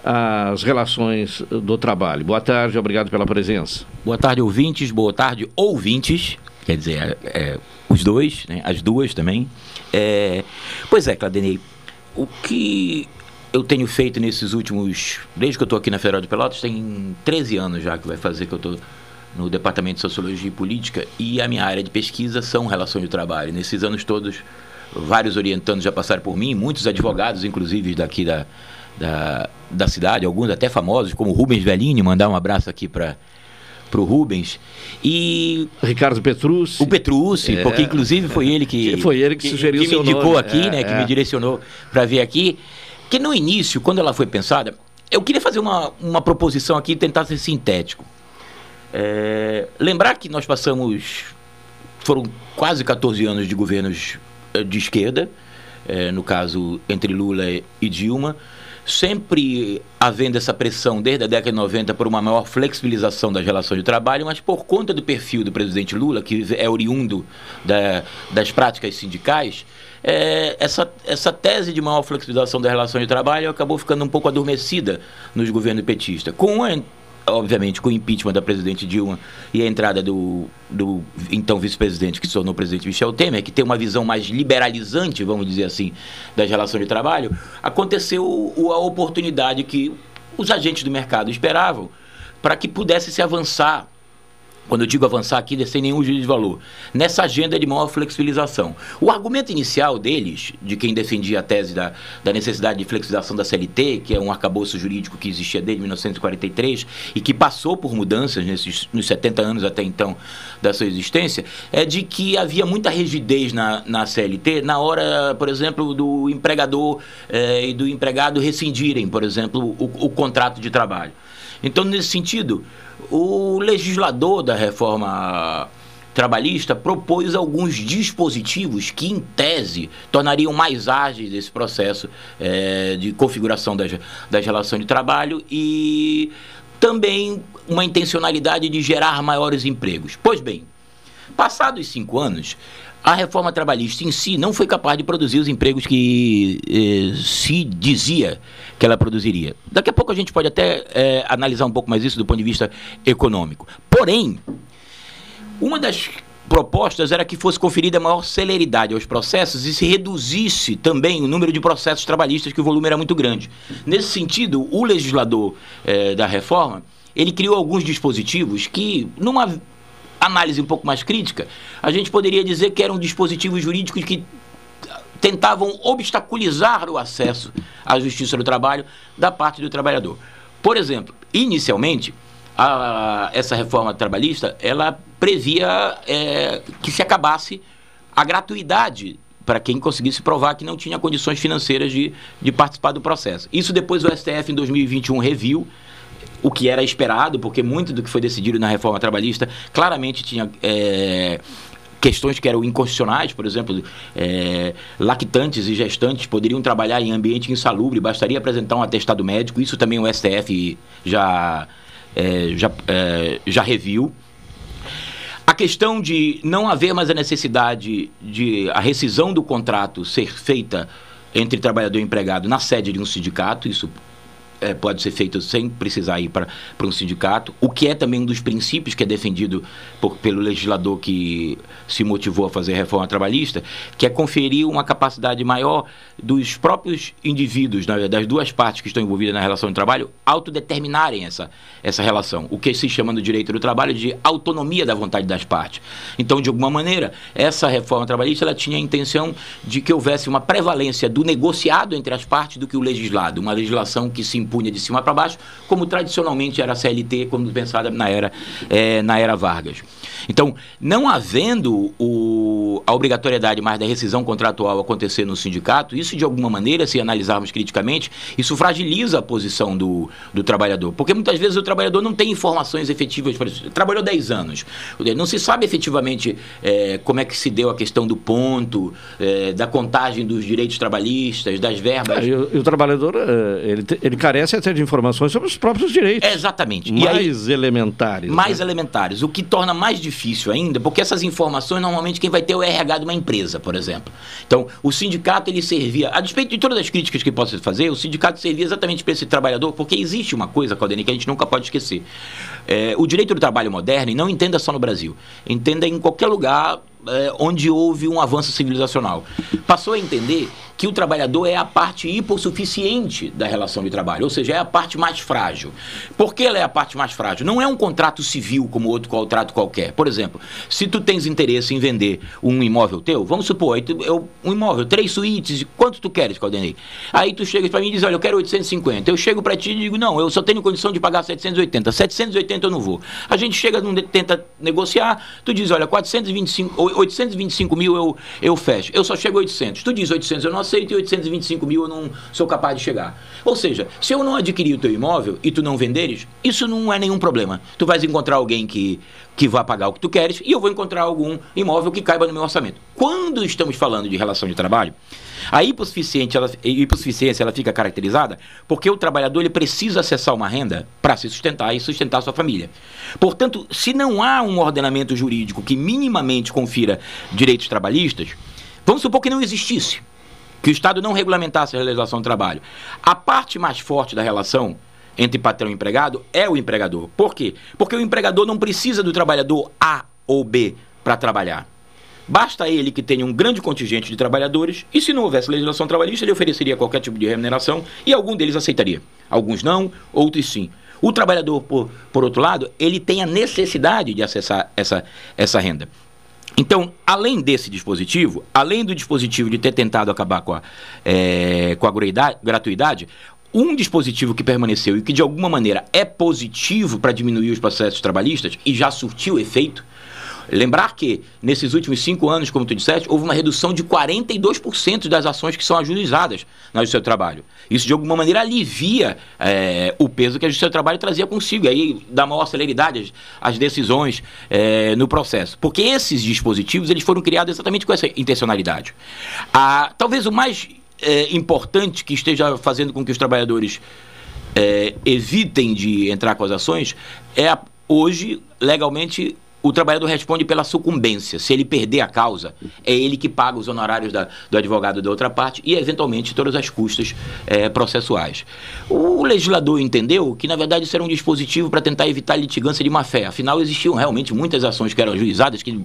às relações do trabalho? Boa tarde, obrigado pela presença. Boa tarde, ouvintes. Boa tarde, ouvintes. Quer dizer, é, é, os dois, né? as duas também. É, pois é, Cladenei, o que eu tenho feito nesses últimos. Desde que eu estou aqui na Federal de Pelotas, tem 13 anos já que vai fazer que eu estou no Departamento de Sociologia e Política e a minha área de pesquisa são relações de trabalho. Nesses anos todos, vários orientandos já passaram por mim, muitos advogados, inclusive daqui da, da, da cidade, alguns até famosos, como Rubens Velini, mandar um abraço aqui para para o Rubens. E. Ricardo Petrucci. O Petrucci, é, porque inclusive foi ele que. Foi ele que, que sugeriu que, que me indicou nome. aqui, é, né? Que me é. direcionou para vir aqui. Que no início, quando ela foi pensada, eu queria fazer uma, uma proposição aqui e tentar ser sintético. É, lembrar que nós passamos. Foram quase 14 anos de governos eh, de esquerda, é, no caso entre Lula e Dilma sempre havendo essa pressão desde a década de 90 por uma maior flexibilização das relações de trabalho, mas por conta do perfil do presidente Lula, que é oriundo da, das práticas sindicais, é, essa, essa tese de maior flexibilização das relações de trabalho acabou ficando um pouco adormecida nos governos petistas. Com a obviamente, com o impeachment da presidente Dilma e a entrada do, do então vice-presidente, que se tornou presidente Michel Temer, que tem uma visão mais liberalizante, vamos dizer assim, das relações de trabalho, aconteceu a oportunidade que os agentes do mercado esperavam para que pudesse se avançar quando eu digo avançar aqui, sem nenhum juízo de valor, nessa agenda de maior flexibilização. O argumento inicial deles, de quem defendia a tese da, da necessidade de flexibilização da CLT, que é um arcabouço jurídico que existia desde 1943 e que passou por mudanças nesses, nos 70 anos até então da sua existência, é de que havia muita rigidez na, na CLT na hora, por exemplo, do empregador eh, e do empregado rescindirem, por exemplo, o, o contrato de trabalho. Então, nesse sentido, o legislador da reforma trabalhista propôs alguns dispositivos que, em tese, tornariam mais ágeis esse processo é, de configuração das, das relações de trabalho e também uma intencionalidade de gerar maiores empregos. Pois bem, passados cinco anos, a reforma trabalhista em si não foi capaz de produzir os empregos que eh, se dizia que ela produziria. Daqui a pouco a gente pode até eh, analisar um pouco mais isso do ponto de vista econômico. Porém, uma das propostas era que fosse conferida maior celeridade aos processos e se reduzisse também o número de processos trabalhistas, que o volume era muito grande. Nesse sentido, o legislador eh, da reforma ele criou alguns dispositivos que, numa análise um pouco mais crítica, a gente poderia dizer que eram dispositivos jurídicos que tentavam obstaculizar o acesso à justiça do trabalho da parte do trabalhador. Por exemplo, inicialmente, a, essa reforma trabalhista ela previa é, que se acabasse a gratuidade para quem conseguisse provar que não tinha condições financeiras de, de participar do processo. Isso depois o STF em 2021 reviu o que era esperado, porque muito do que foi decidido na reforma trabalhista claramente tinha. É, questões que eram inconstitucionais, por exemplo, é, lactantes e gestantes poderiam trabalhar em ambiente insalubre, bastaria apresentar um atestado médico, isso também o STF já, é, já, é, já reviu. A questão de não haver mais a necessidade de a rescisão do contrato ser feita entre trabalhador e empregado na sede de um sindicato, isso é, pode ser feito sem precisar ir para um sindicato, o que é também um dos princípios que é defendido por, pelo legislador que se motivou a fazer reforma trabalhista, que é conferir uma capacidade maior dos próprios indivíduos, das duas partes que estão envolvidas na relação de trabalho, autodeterminarem essa, essa relação, o que se chama no direito do trabalho de autonomia da vontade das partes. Então, de alguma maneira, essa reforma trabalhista ela tinha a intenção de que houvesse uma prevalência do negociado entre as partes do que o legislado, uma legislação que se punha de cima para baixo, como tradicionalmente era a CLT, quando pensada na era, é, na era Vargas. Então, não havendo o, a obrigatoriedade mais da rescisão contratual acontecer no sindicato, isso de alguma maneira, se analisarmos criticamente, isso fragiliza a posição do, do trabalhador. Porque muitas vezes o trabalhador não tem informações efetivas. Trabalhou 10 anos, não se sabe efetivamente é, como é que se deu a questão do ponto, é, da contagem dos direitos trabalhistas, das verbas. É, e, o, e, o, trabalhador, é, ele, ele carece até de informações sobre os próprios direitos. exatamente. Mais aí, elementares. Mais né? elementares. O que torna mais difícil ainda, porque essas informações normalmente quem vai ter é o RH de uma empresa, por exemplo. Então, o sindicato ele servia, a despeito de todas as críticas que possa fazer, o sindicato servia exatamente para esse trabalhador, porque existe uma coisa, Claudine, que a gente nunca pode esquecer. É, o direito do trabalho moderno, e não entenda só no Brasil, entenda em qualquer lugar é, onde houve um avanço civilizacional. Passou a entender que o trabalhador é a parte hipossuficiente da relação de trabalho, ou seja, é a parte mais frágil. Por que ela é a parte mais frágil? Não é um contrato civil como outro contrato qualquer. Por exemplo, se tu tens interesse em vender um imóvel teu, vamos supor, eu, um imóvel, três suítes, quanto tu queres, Caldenei? Aí tu chega para mim e diz, olha, eu quero 850. Eu chego para ti e digo, não, eu só tenho condição de pagar 780. 780 eu não vou. A gente chega, tenta negociar, tu diz, olha, 425, 825 mil eu, eu fecho. Eu só chego a 800. Tu diz 800, eu não aceito e 825 mil eu não sou capaz de chegar. Ou seja, se eu não adquirir o teu imóvel e tu não venderes, isso não é nenhum problema. Tu vais encontrar alguém que, que vá pagar o que tu queres e eu vou encontrar algum imóvel que caiba no meu orçamento. Quando estamos falando de relação de trabalho, a hipossuficiência ela, hipossuficiência ela fica caracterizada porque o trabalhador ele precisa acessar uma renda para se sustentar e sustentar sua família. Portanto, se não há um ordenamento jurídico que minimamente confira direitos trabalhistas, vamos supor que não existisse que o Estado não regulamentasse a legislação do trabalho. A parte mais forte da relação entre patrão e empregado é o empregador. Por quê? Porque o empregador não precisa do trabalhador A ou B para trabalhar. Basta ele que tenha um grande contingente de trabalhadores e, se não houvesse legislação trabalhista, ele ofereceria qualquer tipo de remuneração e algum deles aceitaria. Alguns não, outros sim. O trabalhador, por, por outro lado, ele tem a necessidade de acessar essa, essa renda. Então, além desse dispositivo, além do dispositivo de ter tentado acabar com a, é, com a gratuidade, um dispositivo que permaneceu e que de alguma maneira é positivo para diminuir os processos trabalhistas e já surtiu efeito Lembrar que, nesses últimos cinco anos, como tu disseste, houve uma redução de 42% das ações que são ajuizadas na Justiça do Trabalho. Isso, de alguma maneira, alivia é, o peso que a Justiça do Trabalho trazia consigo, aí dá maior celeridade às, decisões é, no processo. Porque esses dispositivos eles foram criados exatamente com essa intencionalidade. Ah, talvez o mais é, importante que esteja fazendo com que os trabalhadores é, evitem de entrar com as ações, é a, hoje, legalmente, o trabalhador responde pela sucumbência. Se ele perder a causa, é ele que paga os honorários da, do advogado da outra parte e, eventualmente, todas as custas é, processuais. O legislador entendeu que, na verdade, isso era um dispositivo para tentar evitar litigância de má fé. Afinal, existiam realmente muitas ações que eram ajuizadas que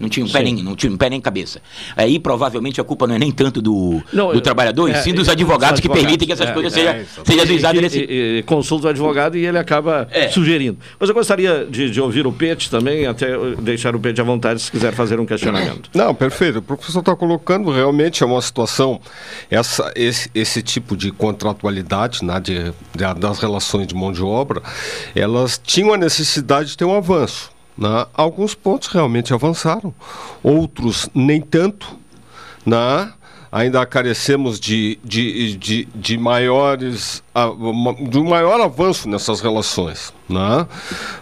não tinha um pé nem, não tinha um pé nem cabeça. Aí provavelmente a culpa não é nem tanto do, não, do trabalhador, é, e sim dos advogados, advogados que permitem que essas é, coisas sejam, é, seja nesse. E, e, consulta o advogado e ele acaba é. sugerindo. Mas eu gostaria de, de ouvir o Pete também, até deixar o Pete à vontade se quiser fazer um questionamento. Não, perfeito. O professor está colocando realmente é uma situação, essa, esse, esse tipo de contratualidade né, de, de, das relações de mão de obra, elas tinham a necessidade de ter um avanço. Né? Alguns pontos realmente avançaram, outros nem tanto. Né? Ainda carecemos de, de, de, de maiores de um maior avanço nessas relações. Né?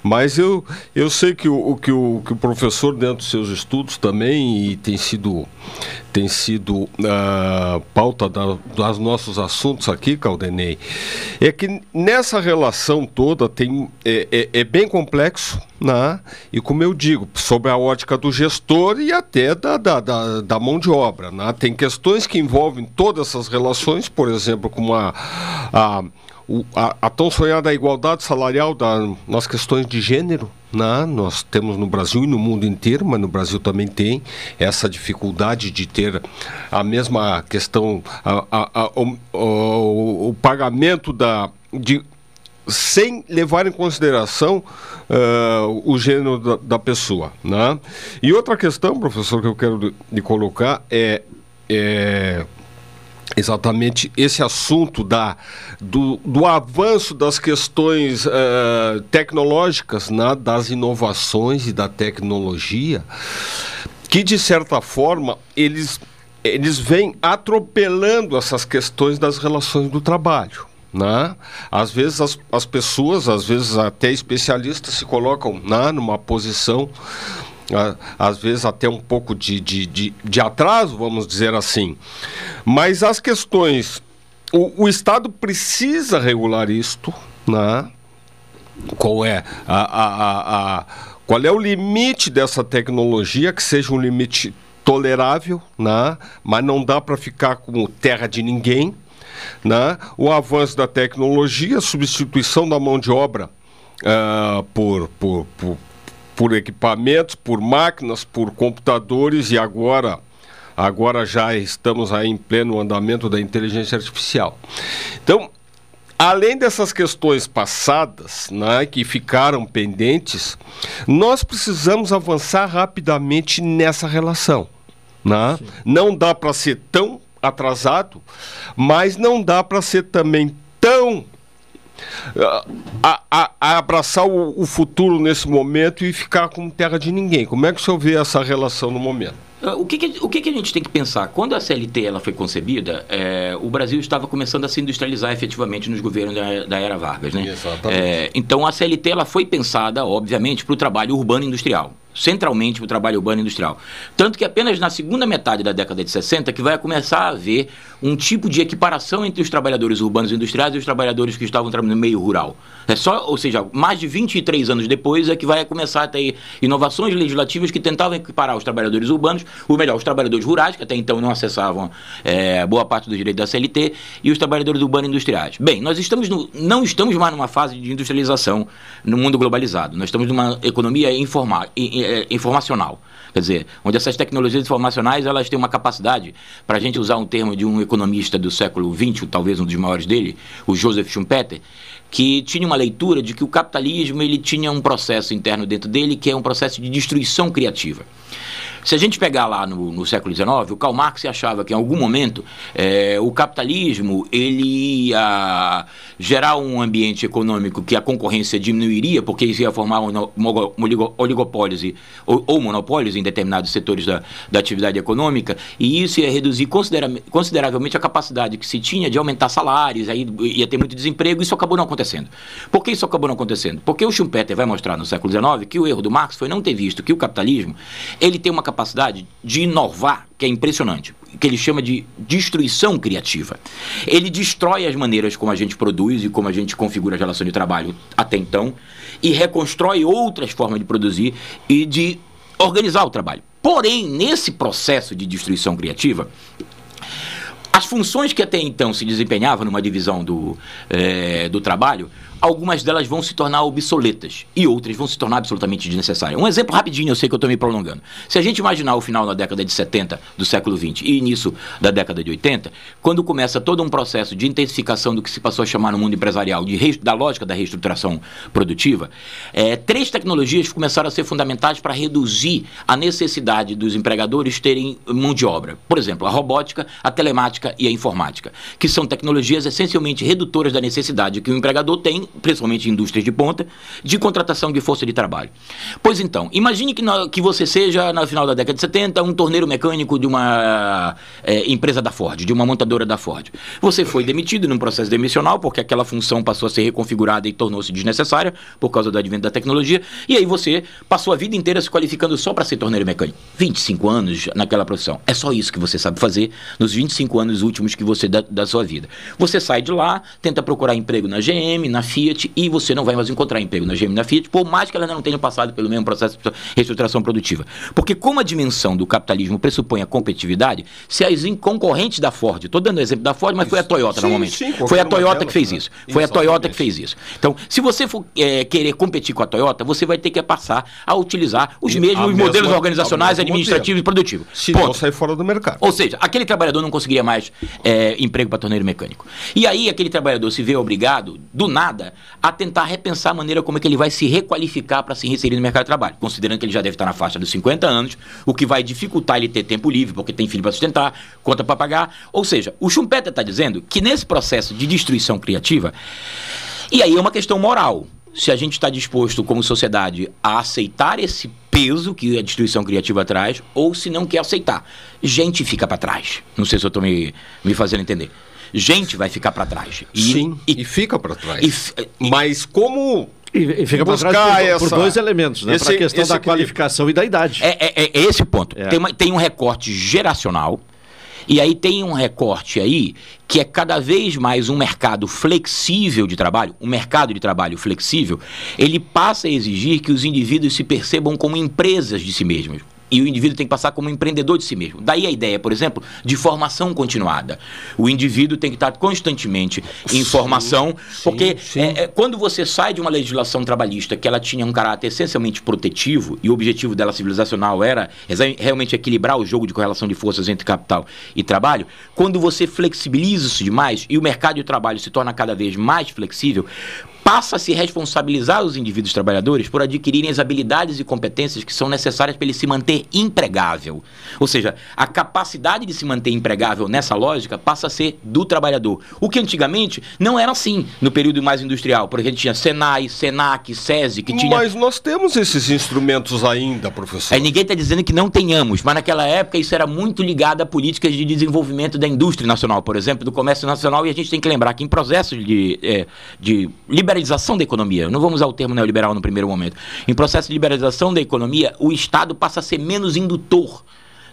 Mas eu, eu sei que o, que, o, que o professor, dentro dos seus estudos também, e tem sido, tem sido uh, pauta da, dos nossos assuntos aqui, Caldenei, é que nessa relação toda tem, é, é, é, bem complexo, né? e como eu digo, sobre a ótica do gestor e até da, da, da, da mão de obra. Né? Tem questões que envolvem todas essas relações, por exemplo, como a, a o, a, a, tão sonhada igualdade salarial da, nas questões de gênero, né? nós temos no Brasil e no mundo inteiro, mas no Brasil também tem essa dificuldade de ter a mesma questão, a, a, o, o, pagamento da, de, sem levar em consideração uh, o gênero da, da, pessoa. Né? E outra questão, professor, que eu quero lhe colocar é, é exatamente esse assunto da, do, do avanço das questões uh, tecnológicas, né, das inovações e da tecnologia, que de certa forma eles, eles vêm atropelando essas questões das relações do trabalho. Né? Às vezes as, as pessoas, às vezes até especialistas, se colocam né, numa posição às vezes até um pouco de, de, de, de atraso, vamos dizer assim. Mas as questões. O, o Estado precisa regular isto, né? Qual é a, a, a, a, qual é o limite dessa tecnologia que seja um limite tolerável, né? Mas não dá para ficar como terra de ninguém, né? O avanço da tecnologia, a substituição da mão de obra uh, por, por, por, por equipamentos, por máquinas, por computadores e agora agora já estamos aí em pleno andamento da inteligência artificial. Então, além dessas questões passadas, né, que ficaram pendentes, nós precisamos avançar rapidamente nessa relação. Né? Não dá para ser tão atrasado, mas não dá para ser também tão a, a, a abraçar o, o, futuro nesse momento e ficar como terra de ninguém. Como é que o senhor vê essa relação no momento? Ah, o que, que o que, que, a gente tem que pensar? Quando a CLT ela foi concebida, é, o Brasil estava começando a se industrializar efetivamente nos governos da, da era Vargas. Né? É, então a CLT ela foi pensada, obviamente, para o trabalho urbano industrial centralmente para o trabalho urbano e industrial. Tanto que apenas na segunda metade da década de 60 que vai começar a haver um tipo de equiparação entre os trabalhadores urbanos e industriais e os trabalhadores que estavam no meio rural. É só, ou seja, mais de 23 anos depois é que vai começar a ter inovações legislativas que tentavam equiparar os trabalhadores urbanos, ou melhor, os trabalhadores rurais, que até então não acessavam é, boa parte do direito da CLT, e os trabalhadores urbanos e industriais. Bem, nós estamos no, não estamos mais numa fase de industrialização no mundo globalizado. Nós estamos numa economia informal, é, informacional. Quer dizer, onde essas tecnologias informacionais elas têm uma capacidade, para a gente usar um termo de um economista do século XX, talvez um dos maiores dele, o Joseph Schumpeter, que tinha uma leitura de que o capitalismo ele tinha um processo interno dentro dele que é um processo de destruição criativa. Se a gente pegar lá no, no século XIX, o Karl Marx achava que em algum momento é, o capitalismo ele ia gerar um ambiente econômico que a concorrência diminuiria, porque isso ia formar oligopólios ou, ou monopólios em determinados setores da, da atividade econômica, e isso ia reduzir considera consideravelmente a capacidade que se tinha de aumentar salários, aí ia ter muito desemprego, isso acabou não acontecendo. Por que isso acabou não acontecendo? Porque o Schumpeter vai mostrar no século XIX que o erro do Marx foi não ter visto que o capitalismo ele tem uma capacidade de inovar que é impressionante, que ele chama de destruição criativa. Ele destrói as maneiras como a gente produz e como a gente configura a relação de trabalho até então e reconstrói outras formas de produzir e de organizar o trabalho. Porém, nesse processo de destruição criativa, as funções que até então se desempenhavam numa divisão do, é, do trabalho algumas delas vão se tornar obsoletas e outras vão se tornar absolutamente desnecessárias. Um exemplo rapidinho, eu sei que eu estou me prolongando. Se a gente imaginar o final da década de 70 do século 20 e início da década de 80, quando começa todo um processo de intensificação do que se passou a chamar no mundo empresarial, de da lógica da reestruturação produtiva, é, três tecnologias começaram a ser fundamentais para reduzir a necessidade dos empregadores terem mão de obra. Por exemplo, a robótica, a telemática e a informática, que são tecnologias essencialmente redutoras da necessidade que o empregador tem principalmente indústrias de ponta, de contratação de força de trabalho. Pois então, imagine que, no, que você seja, no final da década de 70, um torneiro mecânico de uma é, empresa da Ford, de uma montadora da Ford. Você foi demitido num processo demissional, porque aquela função passou a ser reconfigurada e tornou-se desnecessária por causa do advento da tecnologia, e aí você passou a vida inteira se qualificando só para ser torneiro mecânico. 25 anos naquela profissão. É só isso que você sabe fazer nos 25 anos últimos que você da, da sua vida. Você sai de lá, tenta procurar emprego na GM, na Fiat e você não vai mais encontrar emprego na GM na Fiat, por mais que ela não tenha passado pelo mesmo processo de reestruturação produtiva. Porque como a dimensão do capitalismo pressupõe a competitividade, se as concorrentes da Ford, estou dando o exemplo da Ford, mas isso. foi a Toyota sim, normalmente. Sim, foi a Toyota que fez né? isso. Foi a Toyota que fez isso. Então, se você for é, querer competir com a Toyota, você vai ter que passar a utilizar os e mesmos modelos mesma, organizacionais, administrativos modelo. e produtivos. Se Ponto. não sair fora do mercado. Ou seja, aquele trabalhador não conseguiria mais é, emprego para torneiro mecânico. E aí aquele trabalhador se vê obrigado, do nada, a tentar repensar a maneira como é que ele vai se requalificar para se inserir no mercado de trabalho, considerando que ele já deve estar na faixa dos 50 anos, o que vai dificultar ele ter tempo livre, porque tem filho para sustentar, conta para pagar. Ou seja, o Schumpeter está dizendo que nesse processo de destruição criativa, e aí é uma questão moral, se a gente está disposto como sociedade a aceitar esse peso que a destruição criativa traz, ou se não quer aceitar. Gente fica para trás. Não sei se eu estou me, me fazendo entender gente vai ficar para trás. E, Sim, e, e fica para trás. E, Mas como e, e fica buscar por, essa... por dois elementos, né? Para a questão da qualificação e da idade. É, é, é esse ponto. É. Tem, uma, tem um recorte geracional. E aí tem um recorte aí que é cada vez mais um mercado flexível de trabalho, um mercado de trabalho flexível, ele passa a exigir que os indivíduos se percebam como empresas de si mesmos. E o indivíduo tem que passar como empreendedor de si mesmo. Daí a ideia, por exemplo, de formação continuada. O indivíduo tem que estar constantemente em formação, sim, porque sim. É, é, quando você sai de uma legislação trabalhista que ela tinha um caráter essencialmente protetivo, e o objetivo dela civilizacional era realmente equilibrar o jogo de correlação de forças entre capital e trabalho, quando você flexibiliza isso demais e o mercado de trabalho se torna cada vez mais flexível, passa a se responsabilizar os indivíduos trabalhadores por adquirirem as habilidades e competências que são necessárias para ele se manter empregável. Ou seja, a capacidade de se manter empregável nessa lógica passa a ser do trabalhador. O que antigamente não era assim no período mais industrial, porque a gente tinha Senai, Senac, SESI, que tinha. Mas nós temos esses instrumentos ainda, professor. É, ninguém está dizendo que não tenhamos, mas naquela época isso era muito ligado a políticas de desenvolvimento da indústria nacional, por exemplo, do comércio nacional, e a gente tem que lembrar que em processos de, é, de liberação liberalização da economia, não vamos usar o termo neoliberal no primeiro momento. Em processo de liberalização da economia, o Estado passa a ser menos indutor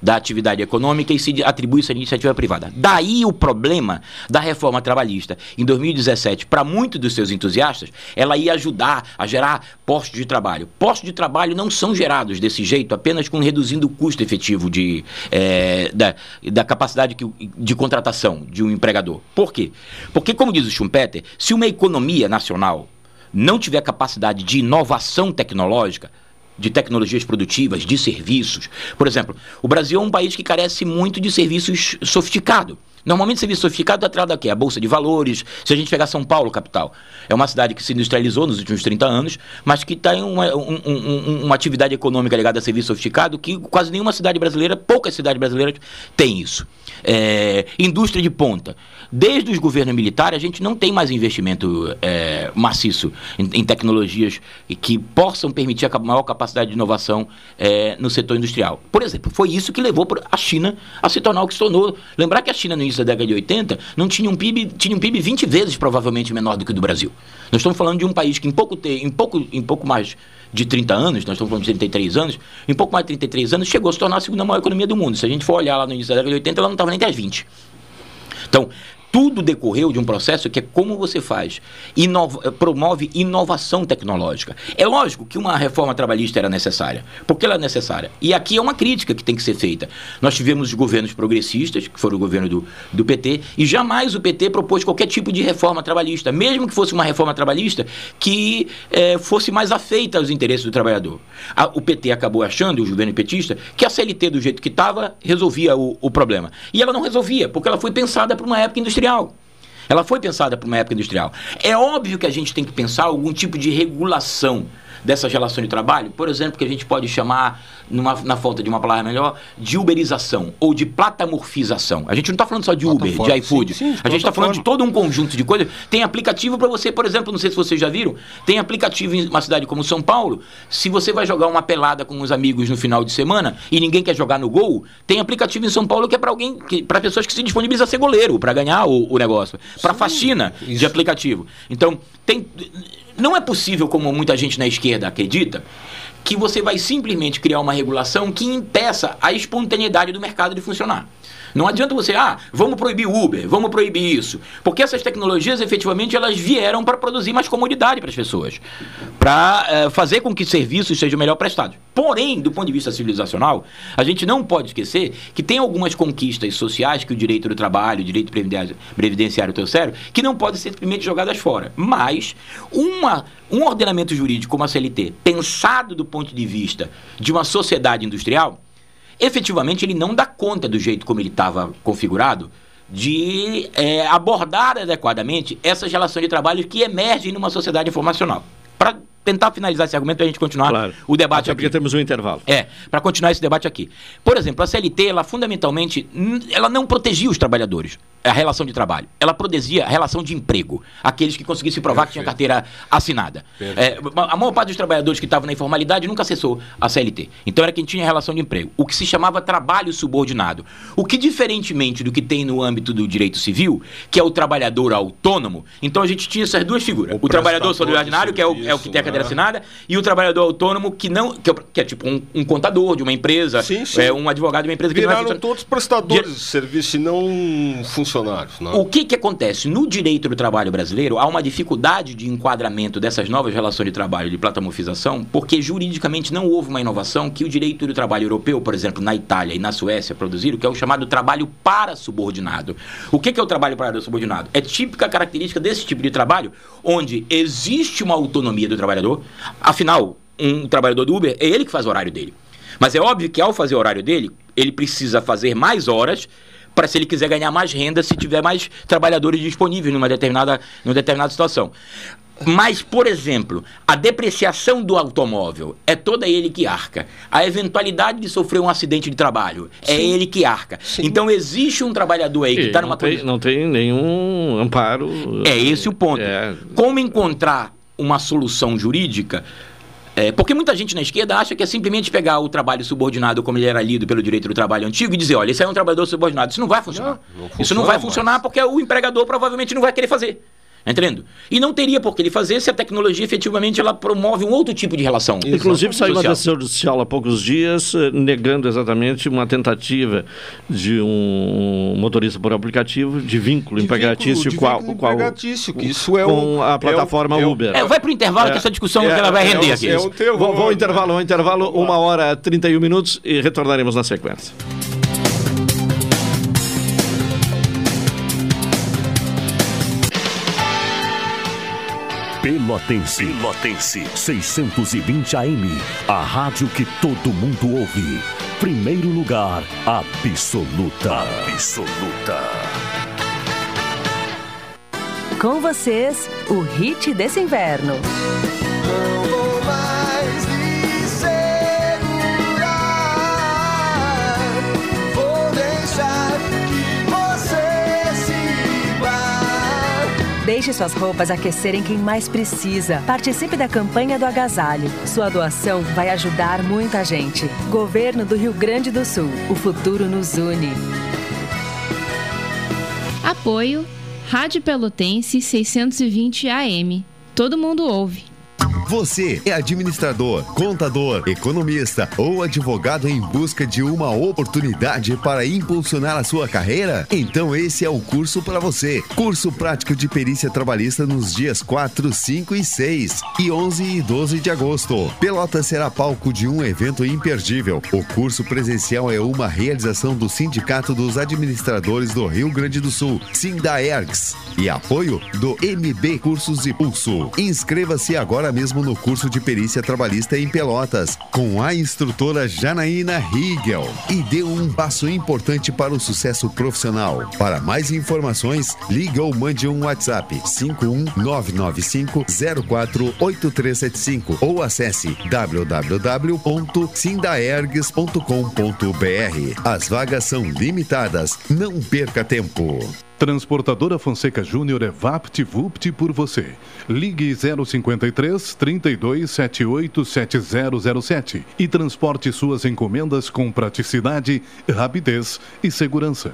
da atividade econômica e se atribui isso à iniciativa privada. Daí o problema da reforma trabalhista. Em 2017, para muitos dos seus entusiastas, ela ia ajudar a gerar postos de trabalho. Postos de trabalho não são gerados desse jeito apenas com reduzindo o custo efetivo de, é, da, da capacidade de contratação de um empregador. Por quê? Porque, como diz o Schumpeter, se uma economia nacional não tiver capacidade de inovação tecnológica, de tecnologias produtivas, de serviços. Por exemplo, o Brasil é um país que carece muito de serviços sofisticados. Normalmente, serviço sofisticado está atrás da quê? A Bolsa de Valores. Se a gente pegar São Paulo, capital, é uma cidade que se industrializou nos últimos 30 anos, mas que tem uma, um, um, uma atividade econômica ligada a serviço sofisticado que quase nenhuma cidade brasileira, poucas cidades brasileiras, tem isso. É, indústria de ponta. Desde os governos militares, a gente não tem mais investimento é, maciço em, em, tecnologias que possam permitir a maior capacidade de inovação é, no setor industrial. Por exemplo, foi isso que levou a China a se tornar o que se tornou. Lembrar que a China, no início início da década de 80, não tinha um PIB, tinha um PIB 20 vezes provavelmente menor do que o do Brasil. Nós estamos falando de um país que em pouco, te, em pouco, em pouco mais de 30 anos, nós estamos falando de 33 anos, em pouco mais de 33 anos chegou a se tornar a segunda maior economia do mundo. Se a gente for olhar lá no início da década de 80, ela não estava nem até as 20. Então, tudo decorreu de um processo que é como você faz, inova, promove inovação tecnológica. É lógico que uma reforma trabalhista era necessária. Por que ela é necessária? E aqui é uma crítica que tem que ser feita. Nós tivemos governos progressistas, que foram o governo do, do PT, e jamais o PT propôs qualquer tipo de reforma trabalhista, mesmo que fosse uma reforma trabalhista que eh, fosse mais afeita aos interesses do trabalhador. A, o PT acabou achando, o governo petista, que a CLT, do jeito que estava, resolvia o, o problema. E ela não resolvia, porque ela foi pensada para uma época industrial industrial. Ela foi pensada para uma época industrial. É óbvio que a gente tem que pensar algum tipo de regulação dessas relações de trabalho, por exemplo, que a gente pode chamar numa, na falta de uma palavra melhor, de uberização ou de platamorfização. A gente não está falando só de Uber, de iFood. Sim, sim, a gente está falando de todo um conjunto de coisas. Tem aplicativo para você, por exemplo, não sei se vocês já viram, tem aplicativo em uma cidade como São Paulo. Se você vai jogar uma pelada com os amigos no final de semana e ninguém quer jogar no gol, tem aplicativo em São Paulo que é para alguém, para pessoas que se disponibilizam a ser goleiro, para ganhar o, o negócio, para faxina isso. de aplicativo. Então, tem não é possível, como muita gente na esquerda acredita, que você vai simplesmente criar uma regulação que impeça a espontaneidade do mercado de funcionar. Não adianta você, ah, vamos proibir Uber, vamos proibir isso. Porque essas tecnologias, efetivamente, elas vieram para produzir mais comodidade para as pessoas. Para uh, fazer com que serviços sejam melhor prestados. Porém, do ponto de vista civilizacional, a gente não pode esquecer que tem algumas conquistas sociais que o direito do trabalho, o direito previdenciário trouxeram, que não podem ser simplesmente jogadas fora. Mas uma, um ordenamento jurídico como a CLT, pensado do ponto de vista de uma sociedade industrial, efetivamente ele não dá conta do jeito como ele estava configurado de é, abordar adequadamente essas relações de trabalho que emergem numa sociedade informacional. Para tentar finalizar esse argumento a gente continuar claro. o debate Até aqui. porque temos um intervalo. É, para continuar esse debate aqui. Por exemplo, a CLT, ela fundamentalmente, ela não protegia os trabalhadores, a relação de trabalho. Ela protegia a relação de emprego, aqueles que conseguissem provar Perfeito. que tinha carteira assinada. É, a maior parte dos trabalhadores que estavam na informalidade nunca acessou a CLT. Então era quem tinha relação de emprego. O que se chamava trabalho subordinado. O que, diferentemente do que tem no âmbito do direito civil, que é o trabalhador autônomo, então a gente tinha essas duas figuras. O, o trabalhador subordinado, que é o, é o que tem a carteira assinada, e o trabalhador autônomo que não. que é, que é tipo um, um, contador de uma empresa, sim, sim. É, um advogado de uma empresa Viraram que não é todos prestadores de serviço e não funcionários. Não. O que, que acontece? No direito do trabalho brasileiro, há uma dificuldade de enquadramento dessas novas relações de trabalho de platamorfização, porque juridicamente não houve uma inovação que o direito do trabalho europeu, por exemplo, na Itália e na Suécia produziram, que é o chamado trabalho para subordinado. O que, que é o trabalho para subordinado? É típica característica desse tipo de trabalho, onde existe uma autonomia do trabalhador. Afinal, um trabalhador do Uber é ele que faz o horário dele. Mas é óbvio que ao fazer o horário dele, ele precisa fazer mais horas para se ele quiser ganhar mais renda, se tiver mais trabalhadores disponíveis numa determinada, numa determinada situação. Mas, por exemplo, a depreciação do automóvel é toda ele que arca. A eventualidade de sofrer um acidente de trabalho é Sim. ele que arca. Sim. Então existe um trabalhador aí que está numa tem, Não tem nenhum amparo. É esse o ponto. É... Como encontrar uma solução jurídica. É, porque muita gente na esquerda acha que é simplesmente pegar o trabalho subordinado como ele era lido pelo direito do trabalho antigo e dizer, olha, esse é um trabalhador subordinado. Isso não vai funcionar. Não, não Isso não vai funcionar mais. porque o empregador provavelmente não vai querer fazer. Entendendo? E não teria por que ele fazer se a tecnologia efetivamente ela promove um outro tipo de relação. Inclusive saiu uma decisão judicial há poucos dias eh, negando exatamente uma tentativa de um motorista por aplicativo de vínculo de empregatício vínculo, qual, vínculo qual empregatício, que isso é com a plataforma é o, Uber. É, vai para o intervalo é, que essa discussão é, ela vai render aqui. É um vou, vou intervalo, um intervalo, uma hora 31 minutos e retornaremos na sequência. Pelotense. Pelotense. 620 AM. A rádio que todo mundo ouve. Primeiro lugar, absoluta. Absoluta. Com vocês, o hit desse inverno. Deixe suas roupas aquecerem quem mais precisa. Participe da campanha do agasalho. Sua doação vai ajudar muita gente. Governo do Rio Grande do Sul. O futuro nos une. Apoio Rádio Pelotense 620 AM. Todo mundo ouve. Você é administrador, contador, economista ou advogado em busca de uma oportunidade para impulsionar a sua carreira? Então esse é o curso para você. Curso prático de perícia trabalhista nos dias 4, 5 e 6 e 11 e 12 de agosto. Pelota será palco de um evento imperdível. O curso presencial é uma realização do Sindicato dos Administradores do Rio Grande do Sul, Sindaergs, e apoio do MB Cursos e Pulso. Inscreva-se agora mesmo no curso de perícia trabalhista em Pelotas, com a instrutora Janaína Riegel, e deu um passo importante para o sucesso profissional. Para mais informações, ligue ou mande um WhatsApp 51995048375 ou acesse www.sindaergs.com.br. As vagas são limitadas, não perca tempo. Transportadora Fonseca Júnior é VaptVupt por você. Ligue 053 32 78 7007 e transporte suas encomendas com praticidade, rapidez e segurança.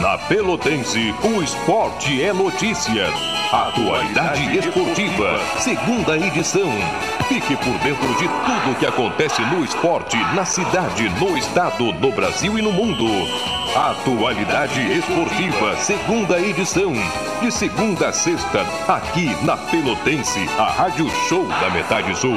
Na Pelotense, o esporte é notícia. Atualidade esportiva, segunda edição. Fique por dentro de tudo que acontece no esporte, na cidade, no estado, no Brasil e no mundo. Atualidade esportiva, segunda edição. De segunda a sexta, aqui na Pelotense, a Rádio Show da Metade Sul.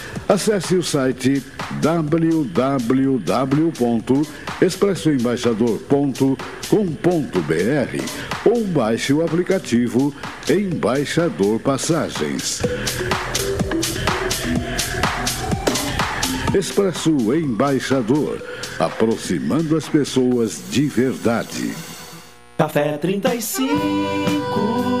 Acesse o site www.expressoembaixador.com.br ou baixe o aplicativo Embaixador Passagens. Expresso Embaixador, aproximando as pessoas de verdade. Café 35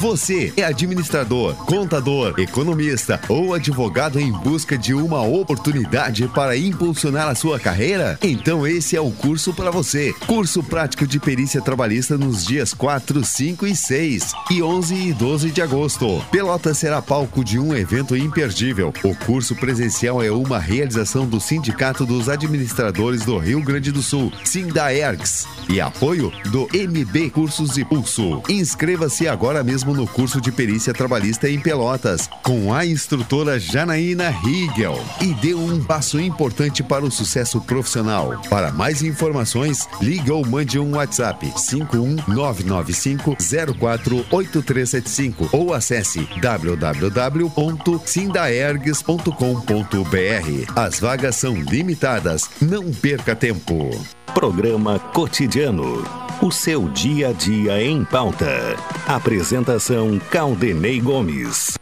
Você é administrador, contador, economista ou advogado em busca de uma oportunidade para impulsionar a sua carreira? Então esse é o curso para você. Curso prático de perícia trabalhista nos dias 4, 5 e 6 e 11 e 12 de agosto. Pelota será palco de um evento imperdível. O curso presencial é uma realização do Sindicato dos Administradores do Rio Grande do Sul, Sindaergs, e apoio do MB Cursos e Pulso. Inscreva-se agora mesmo no curso de perícia trabalhista em Pelotas, com a instrutora Janaína Riegel, e deu um passo importante para o sucesso profissional. Para mais informações, ligue ou mande um WhatsApp 51995048375 ou acesse www.sindaergs.com.br. As vagas são limitadas, não perca tempo. Programa Cotidiano. O seu dia a dia em pauta. Apresentação Caldenei Gomes.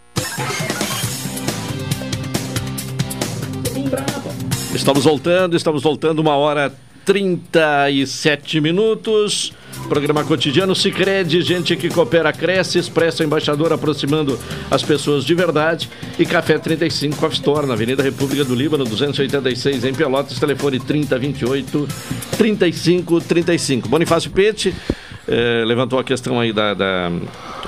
Estamos voltando, estamos voltando, uma hora 37 minutos. Programa cotidiano Sicredi, gente que coopera cresce, Expresso Embaixador aproximando as pessoas de verdade e Café 35 Coffee Store na Avenida República do Líbano 286 em Pelotas, telefone 3028 3535. Bonifácio Pete, eh, levantou a questão aí da, da,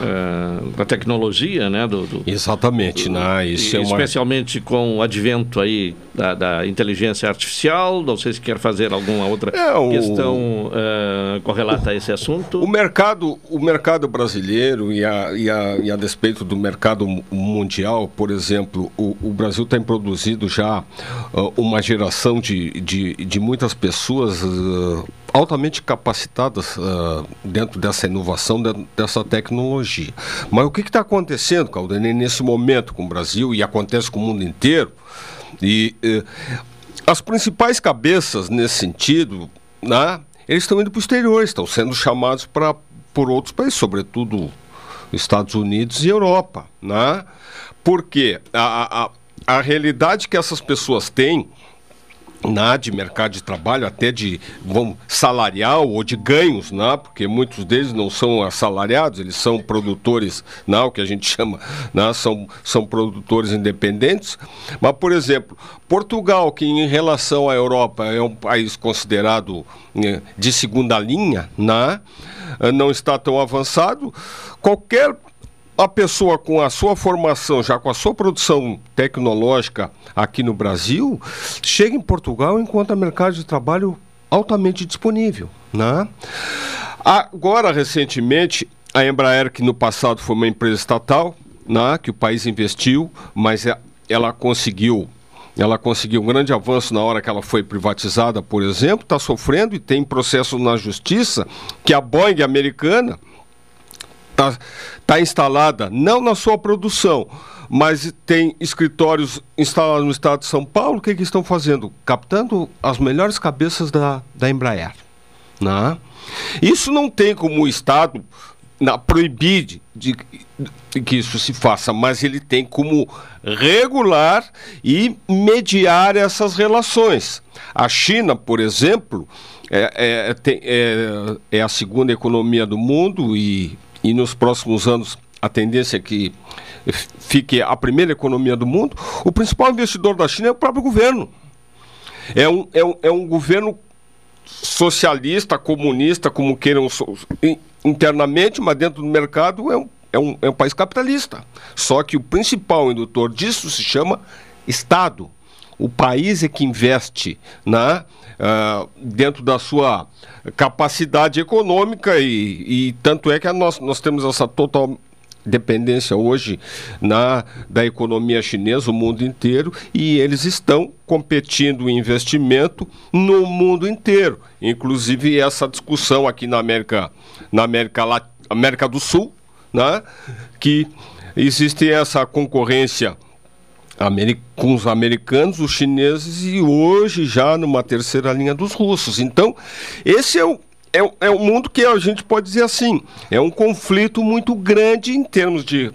eh, da tecnologia, né? Do, do Exatamente, né? Isso é uma... Especialmente com o advento aí da, da inteligência artificial. Não sei se quer fazer alguma outra É, o- questão eh, correlata a esse assunto. O mercado, o mercado brasileiro e a, e, a, e a despeito do mercado mu- mundial, por exemplo, o, o Brasil tem produzido já ah, uma geração de, de, de muitas pessoas ah, altamente capacitadas ah, dentro dessa inovação, dentro dessa tecnologia. Mas o que está acontecendo, Caldanei, nesse momento com o Brasil e acontece com o mundo inteiro? E eh, as principais cabeças nesse sentido, né, eles estão indo para o exterior, estão sendo chamados para por outros países, sobretudo Estados Unidos e Europa, né? Porque a, a, a realidade que essas pessoas têm né, de mercado de trabalho, até de vamos, salarial ou de ganhos, né, porque muitos deles não são assalariados, eles são produtores, né, o que a gente chama, né, são, são produtores independentes. Mas, por exemplo, Portugal, que em relação à Europa é um país considerado né, de segunda linha, né, não está tão avançado, qualquer a pessoa com a sua formação, já com a sua produção tecnológica aqui no Brasil, chega em Portugal e encontra mercado de trabalho altamente disponível. Né? Agora, recentemente, a Embraer, que no passado foi uma empresa estatal, né, que o país investiu, mas é- ela conseguiu ela conseguiu um grande avanço na hora que ela foi privatizada, por exemplo, está sofrendo e tem processo na justiça que a Boeing americana está tá instalada não na sua produção, mas tem escritórios instalados no estado de São Paulo. O que, que estão fazendo? Captando as melhores cabeças da, da Embraer. Né? Isso não tem como o Estado na, proibir de, de- de que isso se faça, mas ele tem como regular e mediar essas relações. A China, por exemplo, é, é- tem- é- é a segunda economia do mundo e, e nos próximos anos a tendência é que fique a primeira economia do mundo. O principal investidor da China é o próprio governo. É um, é um, é um governo socialista, comunista, como queiram internamente, mas dentro do mercado é um, é, um, é um país capitalista. Só que o principal indutor disso se chama Estado. O país é que investe na, ah, dentro da sua capacidade econômica e, e tanto é que nós, nós temos essa total dependência hoje na, da economia chinesa, o mundo inteiro, e eles estão competindo em investimento no mundo inteiro. Inclusive essa discussão aqui na América, na América, América do Sul, né, que existe essa concorrência com os americanos, os chineses e hoje já numa terceira linha dos russos. Então, esse é o, é, o- é um mundo que a gente pode dizer assim, é um conflito muito grande em termos de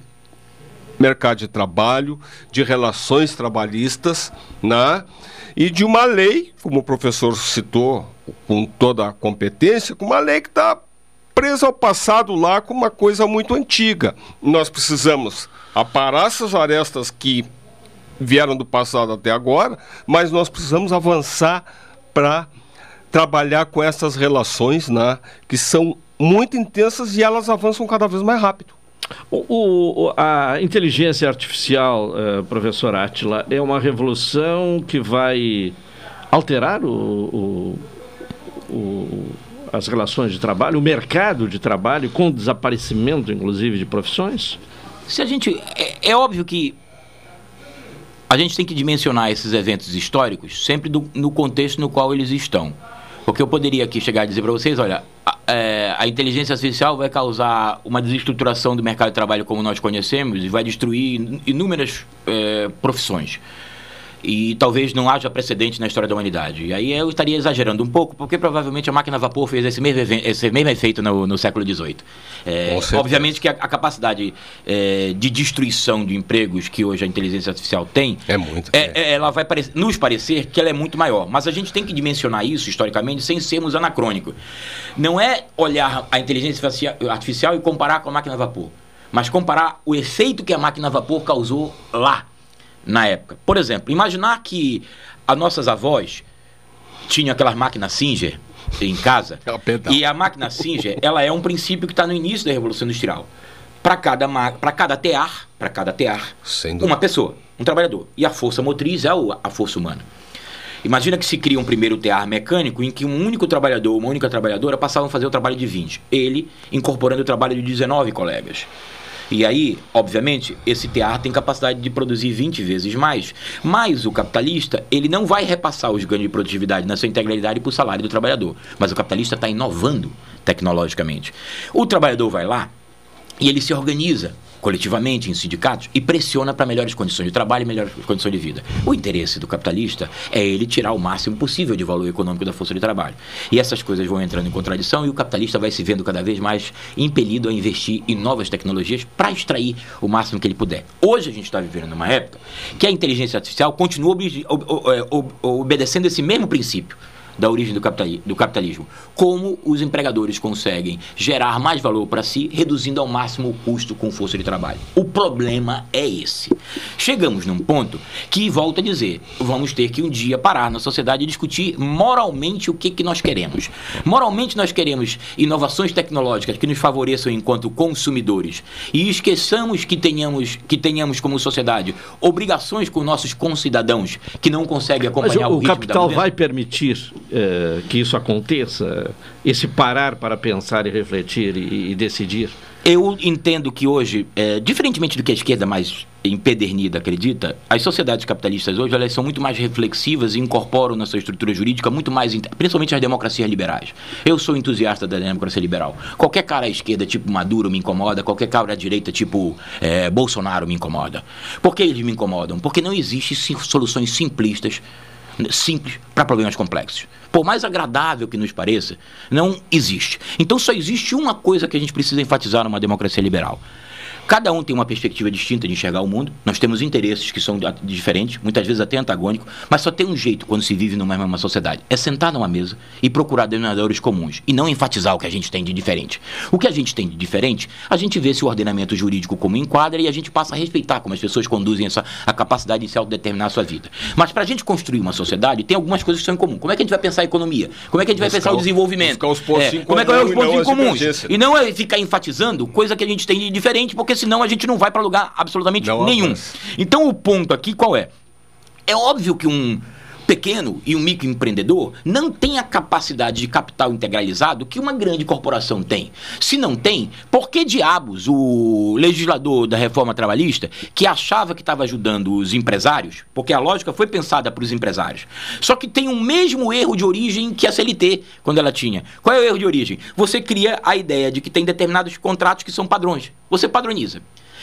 mercado de trabalho, de relações trabalhistas, né? e de uma lei, como o professor citou, com toda a competência, com uma lei que está presa ao passado lá com uma coisa muito antiga. Nós precisamos aparar essas arestas que vieram do passado até agora, mas nós precisamos avançar para trabalhar com essas relações né, que são muito intensas e elas avançam cada vez mais rápido. O, o- a inteligência artificial, eh, professor Atila, é uma revolução que vai alterar o- o- o- as relações de trabalho, o mercado de trabalho, com o desaparecimento, inclusive, de profissões? Se a gente. É, é óbvio que a gente tem que dimensionar esses eventos históricos sempre do- no contexto no qual eles estão. Porque eu poderia aqui chegar e dizer para vocês: olha, a, é, a inteligência artificial vai causar uma desestruturação do mercado de trabalho como nós conhecemos e vai destruir in- inúmeras é, profissões. E talvez não haja precedente na história da humanidade. E aí eu estaria exagerando um pouco, porque provavelmente a máquina a vapor fez esse mesmo, esse mesmo efeito no, no século XVIII. É, obviamente que a, a capacidade é, de destruição de empregos que hoje a inteligência artificial tem, é muito. é- ela vai pare- nos parecer que ela é muito maior. Mas a gente tem que dimensionar isso historicamente sem sermos anacrônicos. Não é olhar a inteligência artificia- artificial e comparar com a máquina a vapor, mas comparar o efeito que a máquina a vapor causou lá na época. Por exemplo, imaginar que as nossas avós tinham aquelas máquinas Singer em casa. e a máquina Singer, ela é um princípio que está no início da Revolução Industrial. Para cada, para cada tear, para cada tear, uma pessoa, um trabalhador. E a força motriz é a força humana. Imagina que se cria um primeiro tear mecânico em que um único trabalhador, uma única trabalhadora passavam a fazer o trabalho de 20. Ele incorporando o trabalho de 19 colegas. E aí, obviamente, esse tear tem capacidade de produzir 20 vezes mais. Mas o capitalista, ele não vai repassar os ganhos de produtividade na sua integralidade para o salário do trabalhador. Mas o capitalista está inovando tecnologicamente. O trabalhador vai lá e ele se organiza coletivamente em sindicatos e pressiona para melhores condições de trabalho e melhores condições de vida. O interesse do capitalista é ele tirar o máximo possível de valor econômico da força de trabalho. E essas coisas vão entrando em contradição e o capitalista vai se vendo cada vez mais impelido a investir em novas tecnologias para extrair o máximo que ele puder. Hoje a gente está vivendo numa época que a inteligência artificial continua ob- obedecendo esse mesmo princípio da origem do, capitali- do capitalismo. Como os empregadores conseguem gerar mais valor para si, reduzindo ao máximo o custo com força de trabalho. O problema é esse. Chegamos num ponto que, volto a dizer, vamos ter que um dia parar na sociedade e discutir moralmente o que, que nós queremos. Moralmente nós queremos inovações tecnológicas que nos favoreçam enquanto consumidores e esqueçamos que tenhamos, que tenhamos como sociedade obrigações com nossos concidadãos que não conseguem Mas acompanhar o, o, o capital vai permitir eh, que isso aconteça? Esse parar para pensar e refletir e, e decidir? Eu entendo que hoje, é, diferentemente do que a esquerda mais empedernida acredita, as sociedades capitalistas hoje elas são muito mais reflexivas e incorporam na sua estrutura jurídica muito mais, principalmente as democracias liberais. Eu sou entusiasta da democracia liberal. Qualquer cara à esquerda, tipo Maduro, me incomoda. Qualquer cara à direita, tipo é, Bolsonaro, me incomoda. Por que eles me incomodam? Porque não existem soluções simplistas simples para problemas complexos. Por mais agradável que nos pareça, não existe. Então só existe uma coisa que a gente precisa enfatizar numa democracia liberal. Cada um tem uma perspectiva distinta de enxergar o mundo. Nós temos interesses que são diferentes, muitas vezes até antagônicos, mas só tem um jeito quando se vive numa mesma sociedade: é sentar numa mesa e procurar denominadores comuns e não enfatizar o que a gente tem de diferente. O que a gente tem de diferente, a gente vê se o ordenamento jurídico como enquadra e a gente passa a respeitar como as pessoas conduzem essa, a capacidade de se autodeterminar a sua vida. Mas para a gente construir uma sociedade, tem algumas coisas que são em comum. Como é que a gente vai pensar a economia? Como é que a gente vai Buscar pensar o desenvolvimento? buscar os pontos É, em como é que é comum os pontos em comuns? divergências. E não é ficar enfatizando coisa que a gente tem de diferente, porque senão a gente não vai para lugar absolutamente Não nenhum. avança. Então o ponto aqui qual é? É óbvio que um pequeno e um microempreendedor não tem a capacidade de capital integralizado que uma grande corporação tem. Se não tem, por que diabos o legislador da reforma trabalhista, que achava que estava ajudando os empresários, porque a lógica foi pensada para os empresários, só que tem o mesmo erro de origem que a CLT quando ela tinha. Qual é o erro de origem? Você cria a ideia de que tem determinados contratos que são padrões. Você padroniza.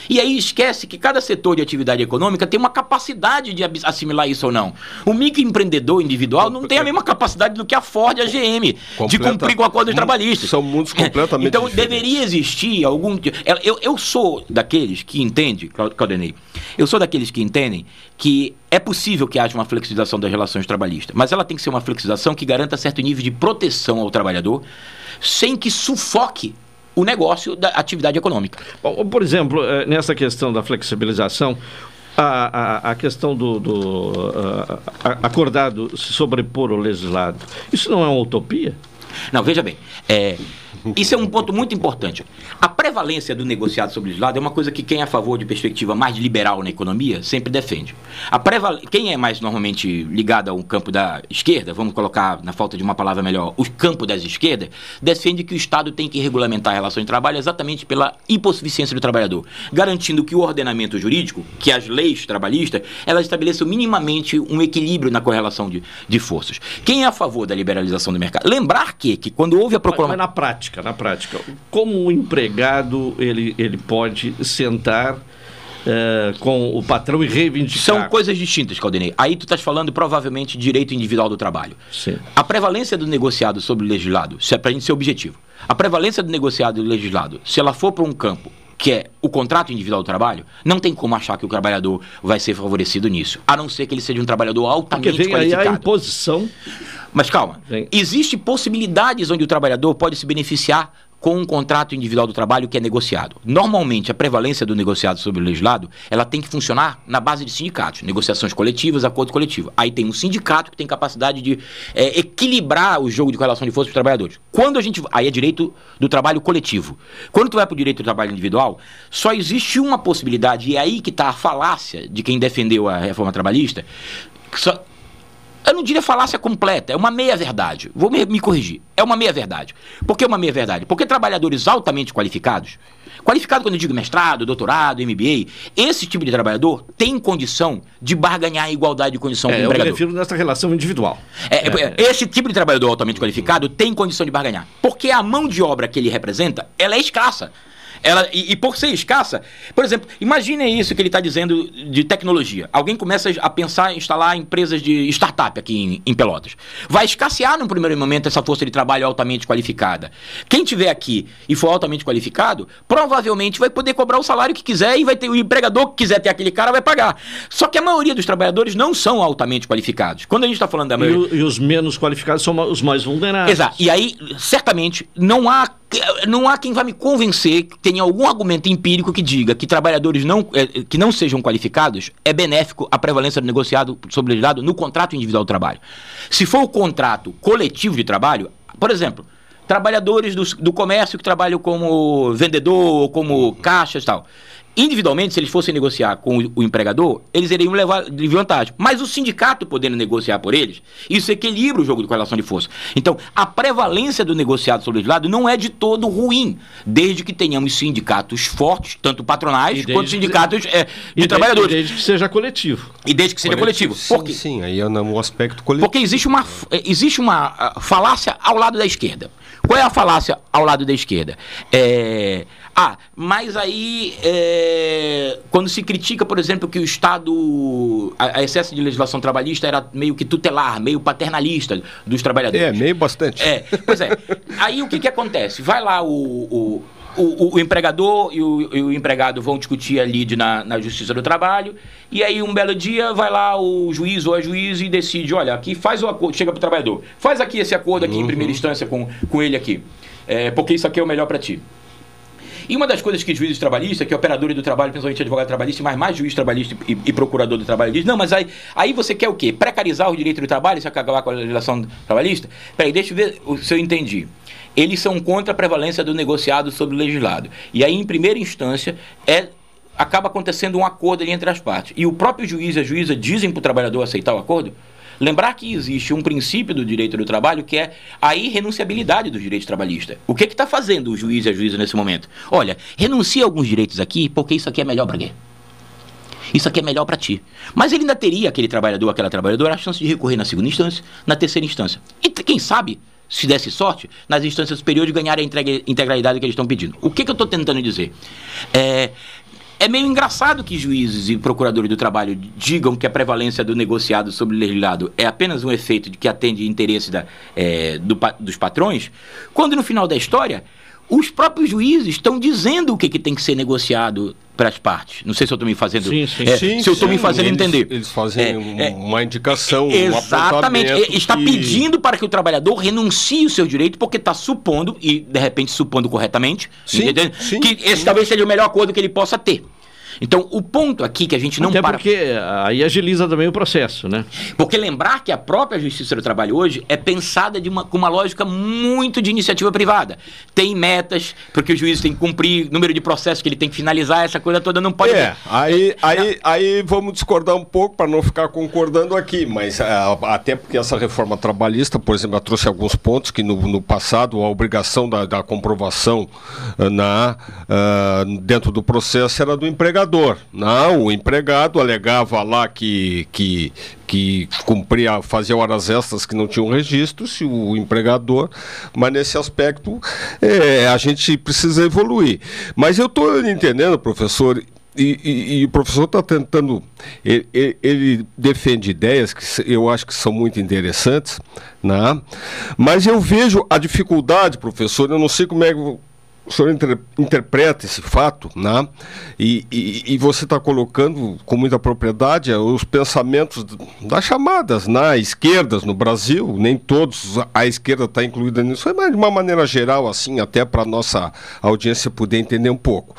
E aí esquece que cada setor de atividade econômica tem uma capacidade de assimilar isso ou não. O microempreendedor individual não tem a mesma capacidade do que a Ford e a GM de Completa- cumprir com acordos trabalhistas. São mundos completamente Então diferentes. deveria existir algum. Eu, eu sou daqueles que entende, Clau- Claudenei, eu sou daqueles que entendem que é possível que haja uma flexibilização das relações trabalhistas, mas ela tem que ser uma flexibilização que garanta certo nível de proteção ao trabalhador, sem que sufoque o negócio da atividade econômica. Bom, Por exemplo, eh, nessa questão da flexibilização, a, a, a questão do, do a- acordado se sobrepor ao legislado, isso não é uma utopia? Não, veja bem. é, isso é um ponto muito importante. A prevalência do negociado sobre o legislado é uma coisa que quem é a favor de perspectiva mais liberal na economia sempre defende. A preval... Quem é mais normalmente ligado ao campo da esquerda, vamos colocar na falta de uma palavra melhor, o campo das esquerdas, defende que o Estado tem que regulamentar a relação de trabalho exatamente pela hipossuficiência do trabalhador, garantindo que o ordenamento jurídico, que as leis trabalhistas, elas estabeleçam minimamente um equilíbrio na correlação de, de forças. Quem é a favor da liberalização do mercado? Lembrar que, que quando houve a proclamação... na prática, na prática, como o empregado ele, ele pode sentar eh, com o patrão e reivindicar? São coisas distintas, Caldenei. Aí tu estás falando provavelmente direito individual do trabalho. Sim. A prevalência do negociado sobre o legislado, se é para a gente ser objetivo, a prevalência do negociado e do legislado, se ela for para um campo que é o contrato individual do trabalho, não tem como achar que o trabalhador vai ser favorecido nisso, a não ser que ele seja um trabalhador altamente Porque vem aí qualificado. a imposição. Mas calma, existem possibilidades onde o trabalhador pode se beneficiar com um contrato individual do trabalho que é negociado. Normalmente, a prevalência do negociado sobre o legislado, ela tem que funcionar na base de sindicatos, negociações coletivas, acordo coletivo. Aí tem um sindicato que tem capacidade de é, equilibrar o jogo de correlação de força dos trabalhadores. Quando a gente. Aí é direito do trabalho coletivo. Quando tu vai para o direito do trabalho individual, só existe uma possibilidade, e é aí que está a falácia de quem defendeu a reforma trabalhista. Só, eu não diria falácia completa, é uma meia-verdade. Vou me, me, corrigir. É uma meia-verdade. Por que uma meia-verdade? Porque trabalhadores altamente qualificados, qualificado quando eu digo mestrado, doutorado, MBA, esse tipo de trabalhador tem condição de barganhar a igualdade de condição é, com o empregador. Eu me refiro nessa relação individual. É, é, esse tipo de trabalhador altamente qualificado tem condição de barganhar. Porque a mão de obra que ele representa, ela é escassa. Ela, e, e, por ser escassa, por exemplo, imagine isso que ele está dizendo de tecnologia. Alguém começa a pensar em instalar empresas de startup aqui em, em, Pelotas. Vai escassear no primeiro momento essa força de trabalho altamente qualificada. Quem tiver aqui e for altamente qualificado, provavelmente vai poder cobrar o salário que quiser e vai ter o empregador que quiser ter aquele cara vai pagar. Só que a maioria dos trabalhadores não são altamente qualificados. Quando a gente está falando da maioria... E, o, e os menos qualificados são os mais vulneráveis. Exato. E aí, certamente, não há não há quem vá me convencer que tenha algum argumento empírico que diga que trabalhadores não, é, que não sejam qualificados é benéfico à prevalência do negociado sobre legislado no contrato individual do trabalho. Se for o contrato coletivo de trabalho, por exemplo, trabalhadores do, do comércio que trabalham como vendedor como caixas e tal. Individualmente, se eles fossem negociar com o, empregador, eles iriam levar de vantagem. Mas o sindicato podendo negociar por eles, isso equilibra o jogo de correlação de força. Então, a prevalência do negociado sobre o legislado não é de todo ruim, desde que tenhamos sindicatos fortes, tanto patronais quanto sindicatos é, de trabalhadores. Desde que seja coletivo. E desde que seja coletivo. Sim, porque, sim, aí é no aspecto coletivo. Porque existe uma, existe uma falácia ao lado da esquerda. Qual é a falácia ao lado da esquerda? É ah, mas aí, é, quando se critica, por exemplo, que o Estado, a, a, excesso de legislação trabalhista era meio que tutelar, meio paternalista dos trabalhadores. É, meio bastante. É, pois é. aí o que, que acontece? Vai lá o, o o, o, empregador e o, e o, empregado vão discutir ali de, na, na Justiça do Trabalho, e aí um belo dia vai lá o juiz ou a juiz e decide, olha, aqui faz o acordo, chega para o trabalhador, faz aqui esse acordo aqui uhum. em primeira instância com, com ele aqui, é, porque isso aqui é o melhor para ti. E uma das coisas que juízes trabalhistas, que é operadores do trabalho, principalmente advogado trabalhista, mas mais juiz trabalhista e, e, procurador do trabalho, diz: não, mas aí, aí você quer o quê? Precarizar o direito do trabalho, se acabar com a legislação trabalhista? Peraí, deixa eu ver se eu entendi. Eles são contra a prevalência do negociado sobre o legislado. E aí, em primeira instância, é acaba acontecendo um acordo ali entre as partes. E o próprio juiz e a juíza dizem para o trabalhador aceitar o acordo? Lembrar que existe um princípio do direito do trabalho que é a irrenunciabilidade dos direitos trabalhistas. O que está fazendo o juiz e a juíza nesse momento? Olha, renuncia alguns direitos aqui porque isso aqui é melhor para quê? Isso aqui é melhor para ti. Mas ele ainda teria, aquele trabalhador, aquela trabalhadora, a chance de recorrer na segunda instância, na terceira instância. E quem sabe, se desse sorte, nas instâncias superiores ganhar a integralidade que eles estão pedindo. O que, que eu estou tentando dizer? É, é meio engraçado que juízes e procuradores do trabalho digam que a prevalência do negociado sobre o legislado é apenas um efeito de que atende interesse da, é, do, dos patrões, quando no final da história os próprios juízes estão dizendo o que, que tem que ser negociado para as partes. Não sei se eu estou me fazendo. Sim, sim, é, sim, se eu estou me fazendo eles, entender. Eles fazem é, uma indicação. Exatamente. Um está que... pedindo para que o trabalhador renuncie o seu direito, porque está supondo, e de repente supondo corretamente, sim, sim, que esse talvez seja o melhor acordo que ele possa ter. Então, o ponto aqui que a gente não Até para... porque aí agiliza também o processo, né? Porque lembrar que a própria Justiça do Trabalho hoje é pensada de uma, com uma lógica muito de iniciativa privada. Tem metas, porque o juiz tem que cumprir, número de processos que ele tem que finalizar, essa coisa toda não pode... É, aí, aí, aí vamos discordar um pouco para não ficar concordando aqui, mas uh, até porque essa reforma trabalhista, por exemplo, trouxe alguns pontos que no, no passado a obrigação da, da comprovação uh, na, uh, dentro do processo era do empregador empregador. Não, o empregado alegava lá que, que, que cumpria, fazia horas extras que não tinham registro, se o empregador, mas nesse aspecto é, a gente precisa evoluir. Mas eu estou entendendo, professor, e, e, e, o professor está tentando. Ele, ele, defende ideias que eu acho que são muito interessantes, né? mas eu vejo a dificuldade, professor. Eu não sei como é o senhor inter, interpreta esse fato, né? E, e, e você está colocando com muita propriedade os pensamentos das chamadas né? esquerdas no Brasil, nem todos a esquerda está incluída nisso, mas de uma maneira geral, assim, até para nossa audiência poder entender um pouco.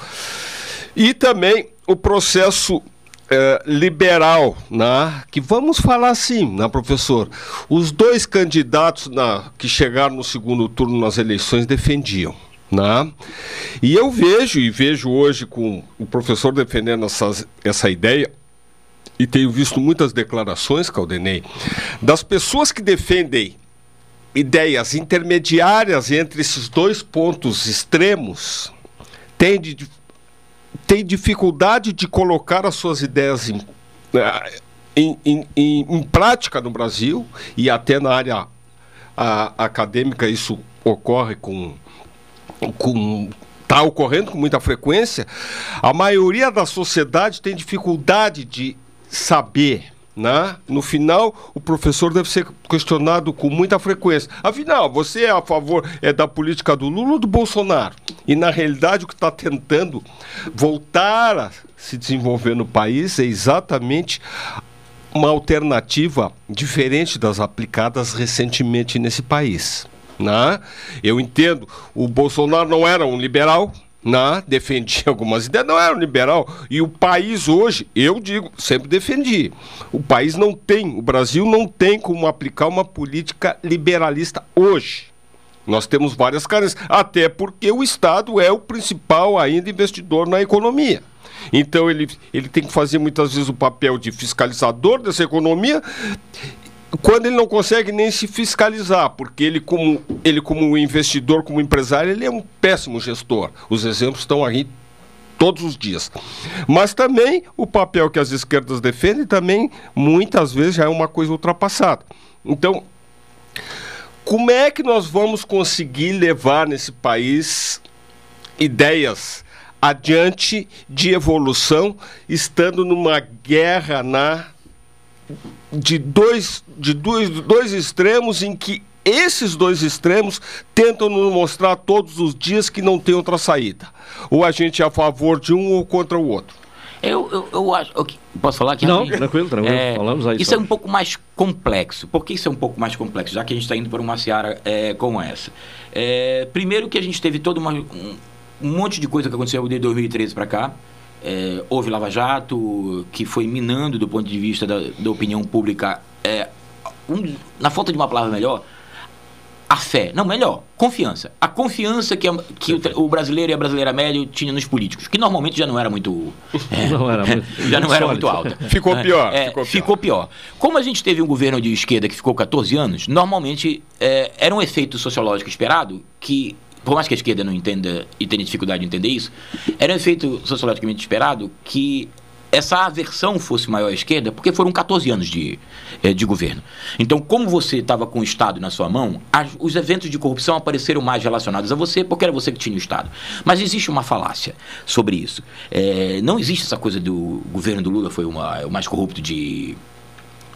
E também o processo é, liberal, né? que vamos falar assim, né, professor? Os dois candidatos na, que chegaram no segundo turno nas eleições defendiam. Né? E eu vejo, e vejo hoje com o professor defendendo essas, essa ideia, e tenho visto muitas declarações, Caldenei, das pessoas que defendem ideias intermediárias entre esses dois pontos extremos, têm de tem dificuldade de colocar as suas ideias em, eh, em, em, em prática no Brasil e até na área a, acadêmica isso ocorre com com está ocorrendo com muita frequência, a maioria da sociedade tem dificuldade de saber né? No final, o professor deve ser questionado com muita frequência. Afinal, você é a favor é da política do Lula ou do Bolsonaro? E na realidade, o que está tentando voltar a se desenvolver no país é exatamente uma alternativa diferente das aplicadas recentemente nesse país. Né? Eu entendo, o Bolsonaro não era um liberal, né, defendia algumas ideias, não era um liberal. E o país hoje, eu digo, sempre defendi. O país não tem, o Brasil não tem como aplicar uma política liberalista hoje. Nós temos várias carências, até porque o Estado é o principal ainda investidor na economia. Então ele, ele tem que fazer muitas vezes o papel de fiscalizador dessa economia quando ele não consegue nem se fiscalizar, porque ele como, ele como investidor, como empresário, ele é um péssimo gestor. Os exemplos estão aí todos os dias. Mas também o papel que as esquerdas defendem também muitas vezes já é uma coisa ultrapassada. Então, como é que nós vamos conseguir levar nesse país ideias adiante de evolução, estando numa guerra na de dois, de dois, dois extremos em que esses dois extremos tentam nos mostrar todos os dias que não tem outra saída. Ou a gente é a favor de um ou contra o outro. Eu, eu, eu acho. Eu, posso falar aqui? Não, tranquilo, tranquilo. É, Falamos aí. Isso só. é um pouco mais complexo. Por que isso é um pouco mais complexo? Já que a gente está indo por uma seara é, como essa. É, primeiro que a gente teve todo uma, um, um monte de coisa que aconteceu de 2013 para cá. É, houve Lava Jato, que foi minando do ponto de vista da, da opinião pública, é, um, na falta de uma palavra melhor, a fé. Não, melhor, confiança. A confiança que, que o, o, brasileiro e a brasileira média tinham nos políticos, que normalmente já não era muito. É, não era muito já não era muito alta. Ficou pior, é, ficou pior. Ficou pior. Como a gente teve um governo de esquerda que ficou 14 anos, normalmente é, era um efeito sociológico esperado que por mais que a esquerda não entenda e tenha dificuldade de entender isso, era um efeito sociologicamente esperado que essa aversão fosse maior à esquerda, porque foram 14 anos de, eh, de governo. Então, como você estava com o Estado na sua mão, as, os eventos de corrupção apareceram mais relacionados a você, porque era você que tinha o Estado. Mas existe uma falácia sobre isso. É, não existe essa coisa do governo do Lula foi uma, o mais corrupto de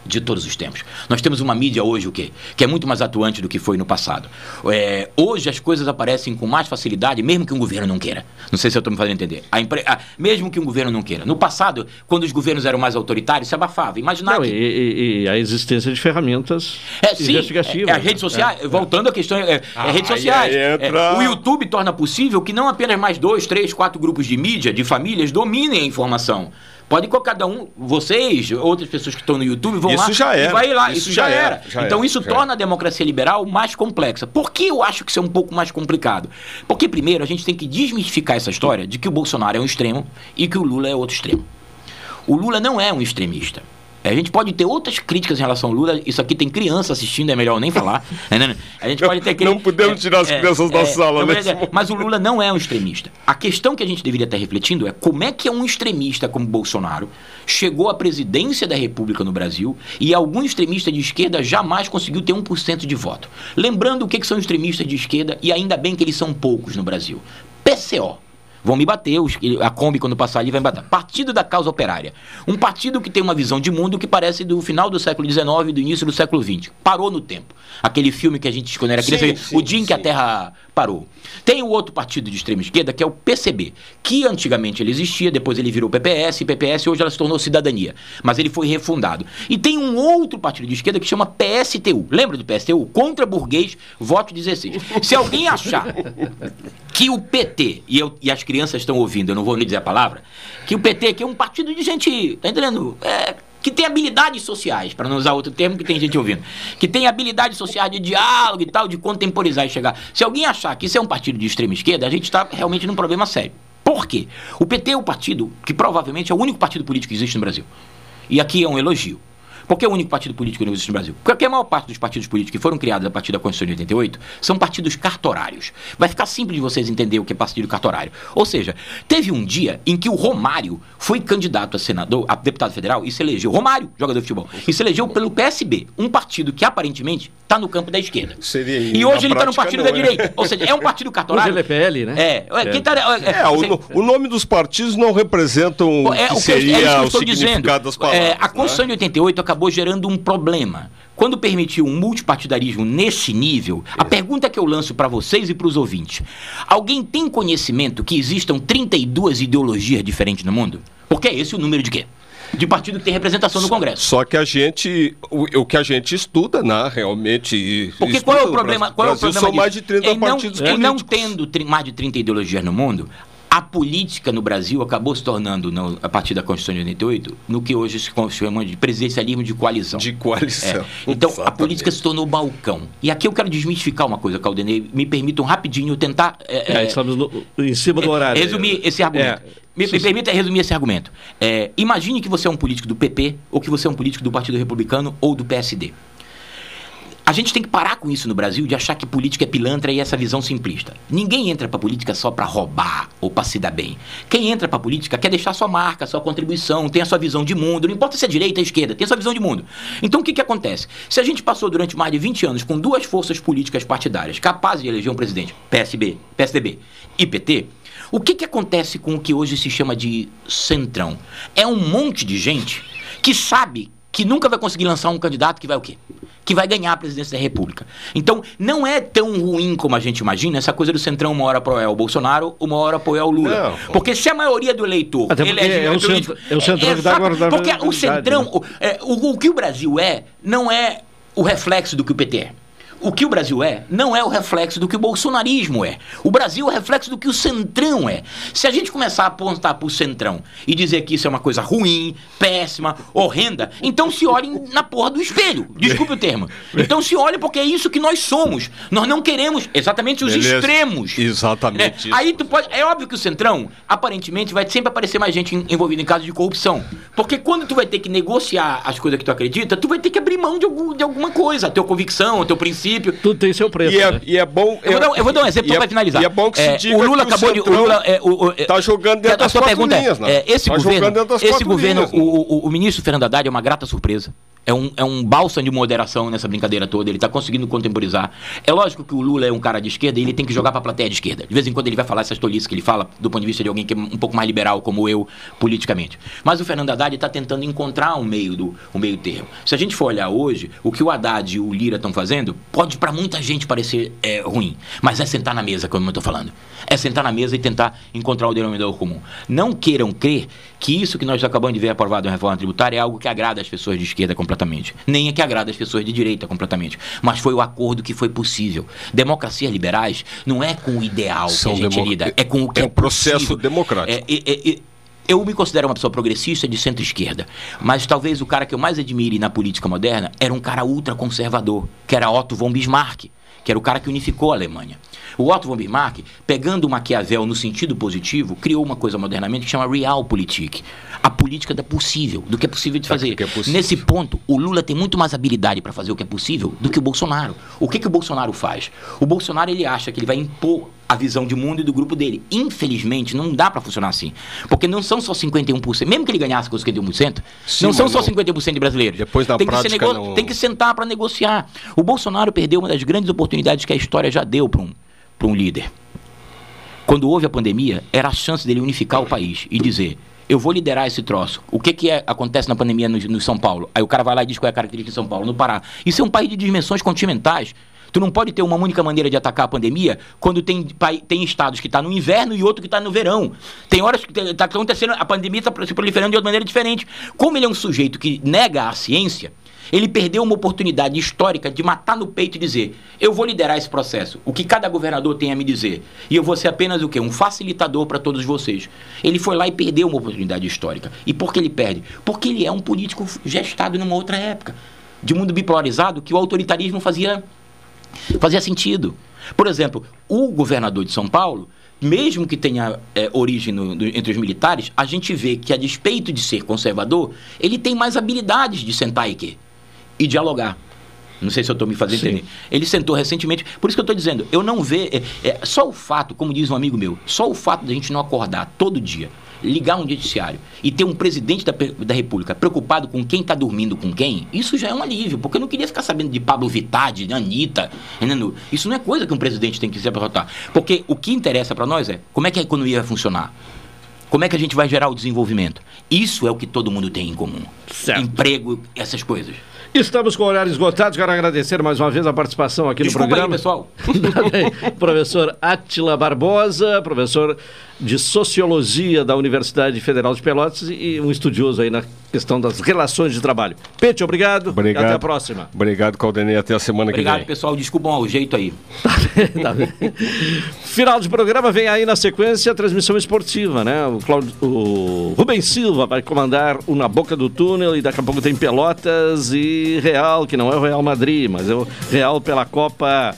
de todos os tempos. Nós temos uma mídia hoje o quê? que é muito mais atuante do que foi no passado. É, hoje as coisas aparecem com mais facilidade, mesmo que um governo não queira. Não sei se eu estou me fazendo entender. A impre... ah, mesmo que um governo não queira. No passado, quando os governos eram mais autoritários, se abafava. Imaginar não, que... e, e, a existência de ferramentas é, sim, investigativas. É, é, as redes sociais, é, voltando à questão, é, é ah, redes sociais. Entra... o YouTube torna possível que não apenas mais dois, três, quatro grupos de mídia, de famílias, dominem a informação. Pode cada um, vocês, outras pessoas que estão no YouTube, vão isso lá já era. e vai lá. Isso, isso já, já, era. Já então isso torna era. a democracia liberal mais complexa. Por que eu acho que isso é um pouco mais complicado? Porque, primeiro, a gente tem que desmistificar essa história de que o Bolsonaro é um extremo e que o Lula é outro extremo. O Lula não é um extremista. A gente pode ter outras críticas em relação ao Lula. Isso aqui tem criança assistindo, é melhor nem falar. Né, né, né? a gente pode ter Não podemos tirar as é, crianças é, da é, sala, né? Mas o Lula não é um extremista. A questão que a gente deveria estar refletindo é como é que é um extremista como Bolsonaro chegou à presidência da República no Brasil e algum extremista de esquerda jamais conseguiu ter 1% de voto. Lembrando o que, que são extremistas de esquerda, e ainda bem que eles são poucos no Brasil. PCO. Vão me bater, os, a Kombi, quando passar ali, vai me bater. Partido da Causa Operária. Um partido que tem uma visão de mundo que parece do final do século XIX e do início do século XX. Parou no tempo. Aquele filme que a gente, quando era criança, sim, sim, o dia em que a Terra parou. Tem o outro partido de extrema esquerda, que é o PCB, que antigamente ele existia, depois ele virou PPS, e PPS hoje ela se tornou Cidadania, mas ele foi refundado. E tem um outro partido de esquerda que chama PSTU. Lembra do PSTU? Contra burguês, voto 16. Se alguém achar que o PT, e, eu, e as crianças estão ouvindo, eu não vou nem dizer a palavra, que o PT que é um partido de gente, tá entendendo? É, que tem habilidades sociais, para não usar outro termo que tem gente ouvindo, que tem habilidades sociais de diálogo e tal, de contemporizar e chegar. Se alguém achar que isso é um partido de extrema esquerda, a gente está realmente num problema sério. Por quê? O PT é o partido que provavelmente é o único partido político que existe no Brasil. E aqui é um elogio. Por que é o único partido político que não existe no Brasil? Porque a maior parte dos partidos políticos que foram criados a partir da Constituição de 88 são partidos cartorários. Vai ficar simples de vocês entenderem o que é partido cartorário. Ou seja, teve um dia em que o Romário foi candidato a senador, a deputado federal e se elegeu. Romário, jogador de futebol. E se elegeu pelo PSB, um partido que aparentemente está no campo da esquerda. Seria, e hoje ele está no partido não, da direita. Ou seja, é um partido cartorário. Hoje ele é PL, né? É. é. Quem tá, é, É, o, o nome dos partidos não representam o é, que o que, seria é isso que eu o estou dizendo. significado das palavras. É, a né? Constituição de 88 acabou gerando um problema. Quando permitiu um multipartidarismo nesse nível, a pergunta que eu lanço para vocês e para os ouvintes: alguém tem conhecimento que existam 32 ideologias diferentes no mundo? Porque é esse o número de quê? De partido que tem representação no Congresso. Só que a gente, o, o que a gente estuda, né, realmente. Porque qual é o problema? Qual é o problema são mais de disso? 30 em não, partidos em políticos. não tendo mais de 30 ideologias no mundo, a política no Brasil acabou se tornando, no- a partir da Constituição de 88, no que hoje se chama de presidencialismo de coalizão. De coalizão. É. Então, a Exatamente. política se tornou balcão. E aqui eu quero desmistificar uma coisa, Caldenei. Me permitam rapidinho tentar. é, É, é, estamos no- em cima do horário. Resumir esse argumento. É. Me, me permita resumir esse argumento. É, imagine que você é um político do PP, ou que você é um político do Partido Republicano ou do PSD. A gente tem que parar com isso no Brasil de achar que política é pilantra e essa visão simplista. Ninguém entra pra política só pra roubar ou pra se dar bem. Quem entra pra política quer deixar sua marca, sua contribuição, tem a sua visão de mundo, não importa se é direita ou esquerda, tem a sua visão de mundo. Então o que, que acontece? Se a gente passou durante mais de 20 anos com duas forças políticas partidárias capazes de eleger um presidente, PSB, PSDB e PT, o que, que acontece com o que hoje se chama de centrão? É um monte de gente que sabe que nunca vai conseguir lançar um candidato que vai o quê? Que vai ganhar a presidência da República. Então, não é tão ruim como a gente imagina essa coisa do centrão uma hora apoiar o Bolsonaro, uma hora apoiar o Lula. Porque se a maioria do eleitor Até elege é o centro- é o centrão que dá exato, agora Porque o verdade, centrão, né? o, é, o- o que o Brasil é, não é o reflexo do que o PT é. O que o Brasil é, não é o reflexo do que o bolsonarismo é. O Brasil é o reflexo do que o centrão é. Se a gente começar a apontar pro centrão e dizer que isso é uma coisa ruim, péssima, horrenda, então se olhem na porra do espelho. Desculpe o termo. Então se olhem porque é isso que nós somos. Nós não queremos exatamente os Beleza. extremos. Exatamente. É, aí tu pode. É óbvio que o Centrão, aparentemente, vai sempre aparecer mais gente en- envolvida em casos de corrupção. Porque quando tu vai ter que negociar as coisas que tu acredita, tu vai ter que abrir mão de, algum- de alguma coisa, a tua convicção, o teu princípio. Tudo tem seu preço. E é, né? e é bom. Eu vou, dar, um- eu vou dar um exemplo só é- pra finalizar. E é bom que É, se diga o Lula que acabou de. O Lula, é, o, o, é, tá jogando dentro a das sua quatro pergunta linhas, é, né? é, esse Tá governo, esse governo linhas, o, o, o ministro Fernando Haddad é uma grata surpresa. É um, é um bálsamo de moderação nessa brincadeira toda. Ele está conseguindo contemporizar. É lógico que o Lula é um cara de esquerda e ele tem que jogar para a plateia de esquerda. De vez em quando ele vai falar essas tolices que ele fala, do ponto de vista de alguém que é um pouco mais liberal, como eu, politicamente. Mas o Fernando Haddad está tentando encontrar um meio, do, um meio termo. Se a gente for olhar hoje, o que o Haddad e o Lira estão fazendo, pode para muita gente parecer é, ruim. Mas é sentar na mesa, como eu estou falando. É sentar na mesa e tentar encontrar o denominador comum. Não queiram crer que isso que nós acabamos de ver aprovado na reforma tributária é algo que agrada as pessoas de esquerda completamente. Nem é que agrada as pessoas de direita completamente. Mas foi o acordo que foi possível. Democracias liberais não é com o ideal São que a gente lida, é com o que é é, um processo possível. democrático. É, é, é, é, eu me considero uma pessoa progressista de centro-esquerda, mas talvez o cara que eu mais admire na política moderna era um cara ultraconservador, que era Otto von Bismarck, que era o cara que unificou a Alemanha. O Otto von Bismarck, pegando o Maquiavel no sentido positivo, criou uma coisa modernamente que chama Realpolitik, a política da possível, do que é possível de fazer. Nesse ponto, o Lula tem muito mais habilidade para fazer o que é possível do que o Bolsonaro. O que, que o Bolsonaro faz? O Bolsonaro ele acha que ele vai impor a visão de mundo e do grupo dele. Infelizmente, não dá para funcionar assim. Porque não são só 51%, mesmo que ele ganhasse com 51%, Sim, não são só não- 51% de brasileiros. Depois, na tem, que prática, nego- não- tem que sentar para negociar. O Bolsonaro perdeu uma das grandes oportunidades que a história já deu para um, pra um líder. Quando houve a pandemia, era a chance dele unificar o país e dizer: eu vou liderar esse troço. O que, que é- acontece na pandemia no, no São Paulo? Aí o cara vai lá e diz qual é a característica de São Paulo, no Pará. Isso é um país de dimensões continentais. Tu não pode ter uma única maneira de atacar a pandemia quando tem, tem estados que está no inverno e outro que está no verão. Tem horas que está acontecendo, a pandemia está se proliferando de outra maneira diferente. Como ele é um sujeito que nega a ciência, ele perdeu uma oportunidade histórica de matar no peito e dizer: eu vou liderar esse processo, o que cada governador tem a me dizer. E eu vou ser apenas o quê? Um facilitador para todos vocês. Ele foi lá e perdeu uma oportunidade histórica. E por que ele perde? Porque ele é um político gestado numa outra época, de mundo bipolarizado, que o autoritarismo fazia fazia sentido. Por exemplo, o governador de São Paulo, mesmo que tenha é, origem no- do- entre os militares, a gente vê que, a despeito de ser conservador, ele tem mais habilidades de sentar e? E dialogar. Não sei se eu estou me fazendo entender. Ele sentou recentemente. Por isso que eu estou dizendo, eu não vejo. É, é, só o fato, como diz um amigo meu, só o fato da gente não acordar todo dia, ligar um noticiário e ter um presidente da, da República preocupado com quem está dormindo com quem, isso já é um alívio. Porque eu não queria ficar sabendo de Pablo Vittar, de Anitta. entendeu? Isso não é coisa que um presidente tem que se apertar. Porque o que interessa para nós é como é que a economia vai funcionar. Como é que a gente vai gerar o desenvolvimento? Isso é o que todo mundo tem em comum. Emprego, essas coisas. Estamos com o horário esgotado. Quero agradecer mais uma vez a participação aqui Desculpa no aí, programa. pessoal. Aí. professor Átila Barbosa, professor de Sociologia da Universidade Federal de Pelotas e um estudioso aí na questão das relações de trabalho. Pete, obrigado. Obrigado. E até a próxima. Obrigado, Caldenei. Até a semana Obrigado, que vem. pessoal. Desculpam ao jeito aí. Tá bem. Final de programa, vem aí na sequência a transmissão esportiva, né? O, Claudio, o Rubens Silva vai comandar o Na Boca do Túnel e daqui a pouco tem Pelotas e Real, que não é o Real Madrid, mas é o Real pela Copa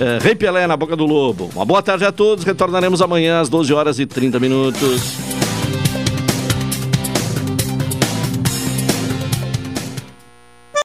eh, Rei Pelé na Boca do Lobo. Uma boa tarde a todos, retornaremos amanhã às 12 horas e 30 minutos.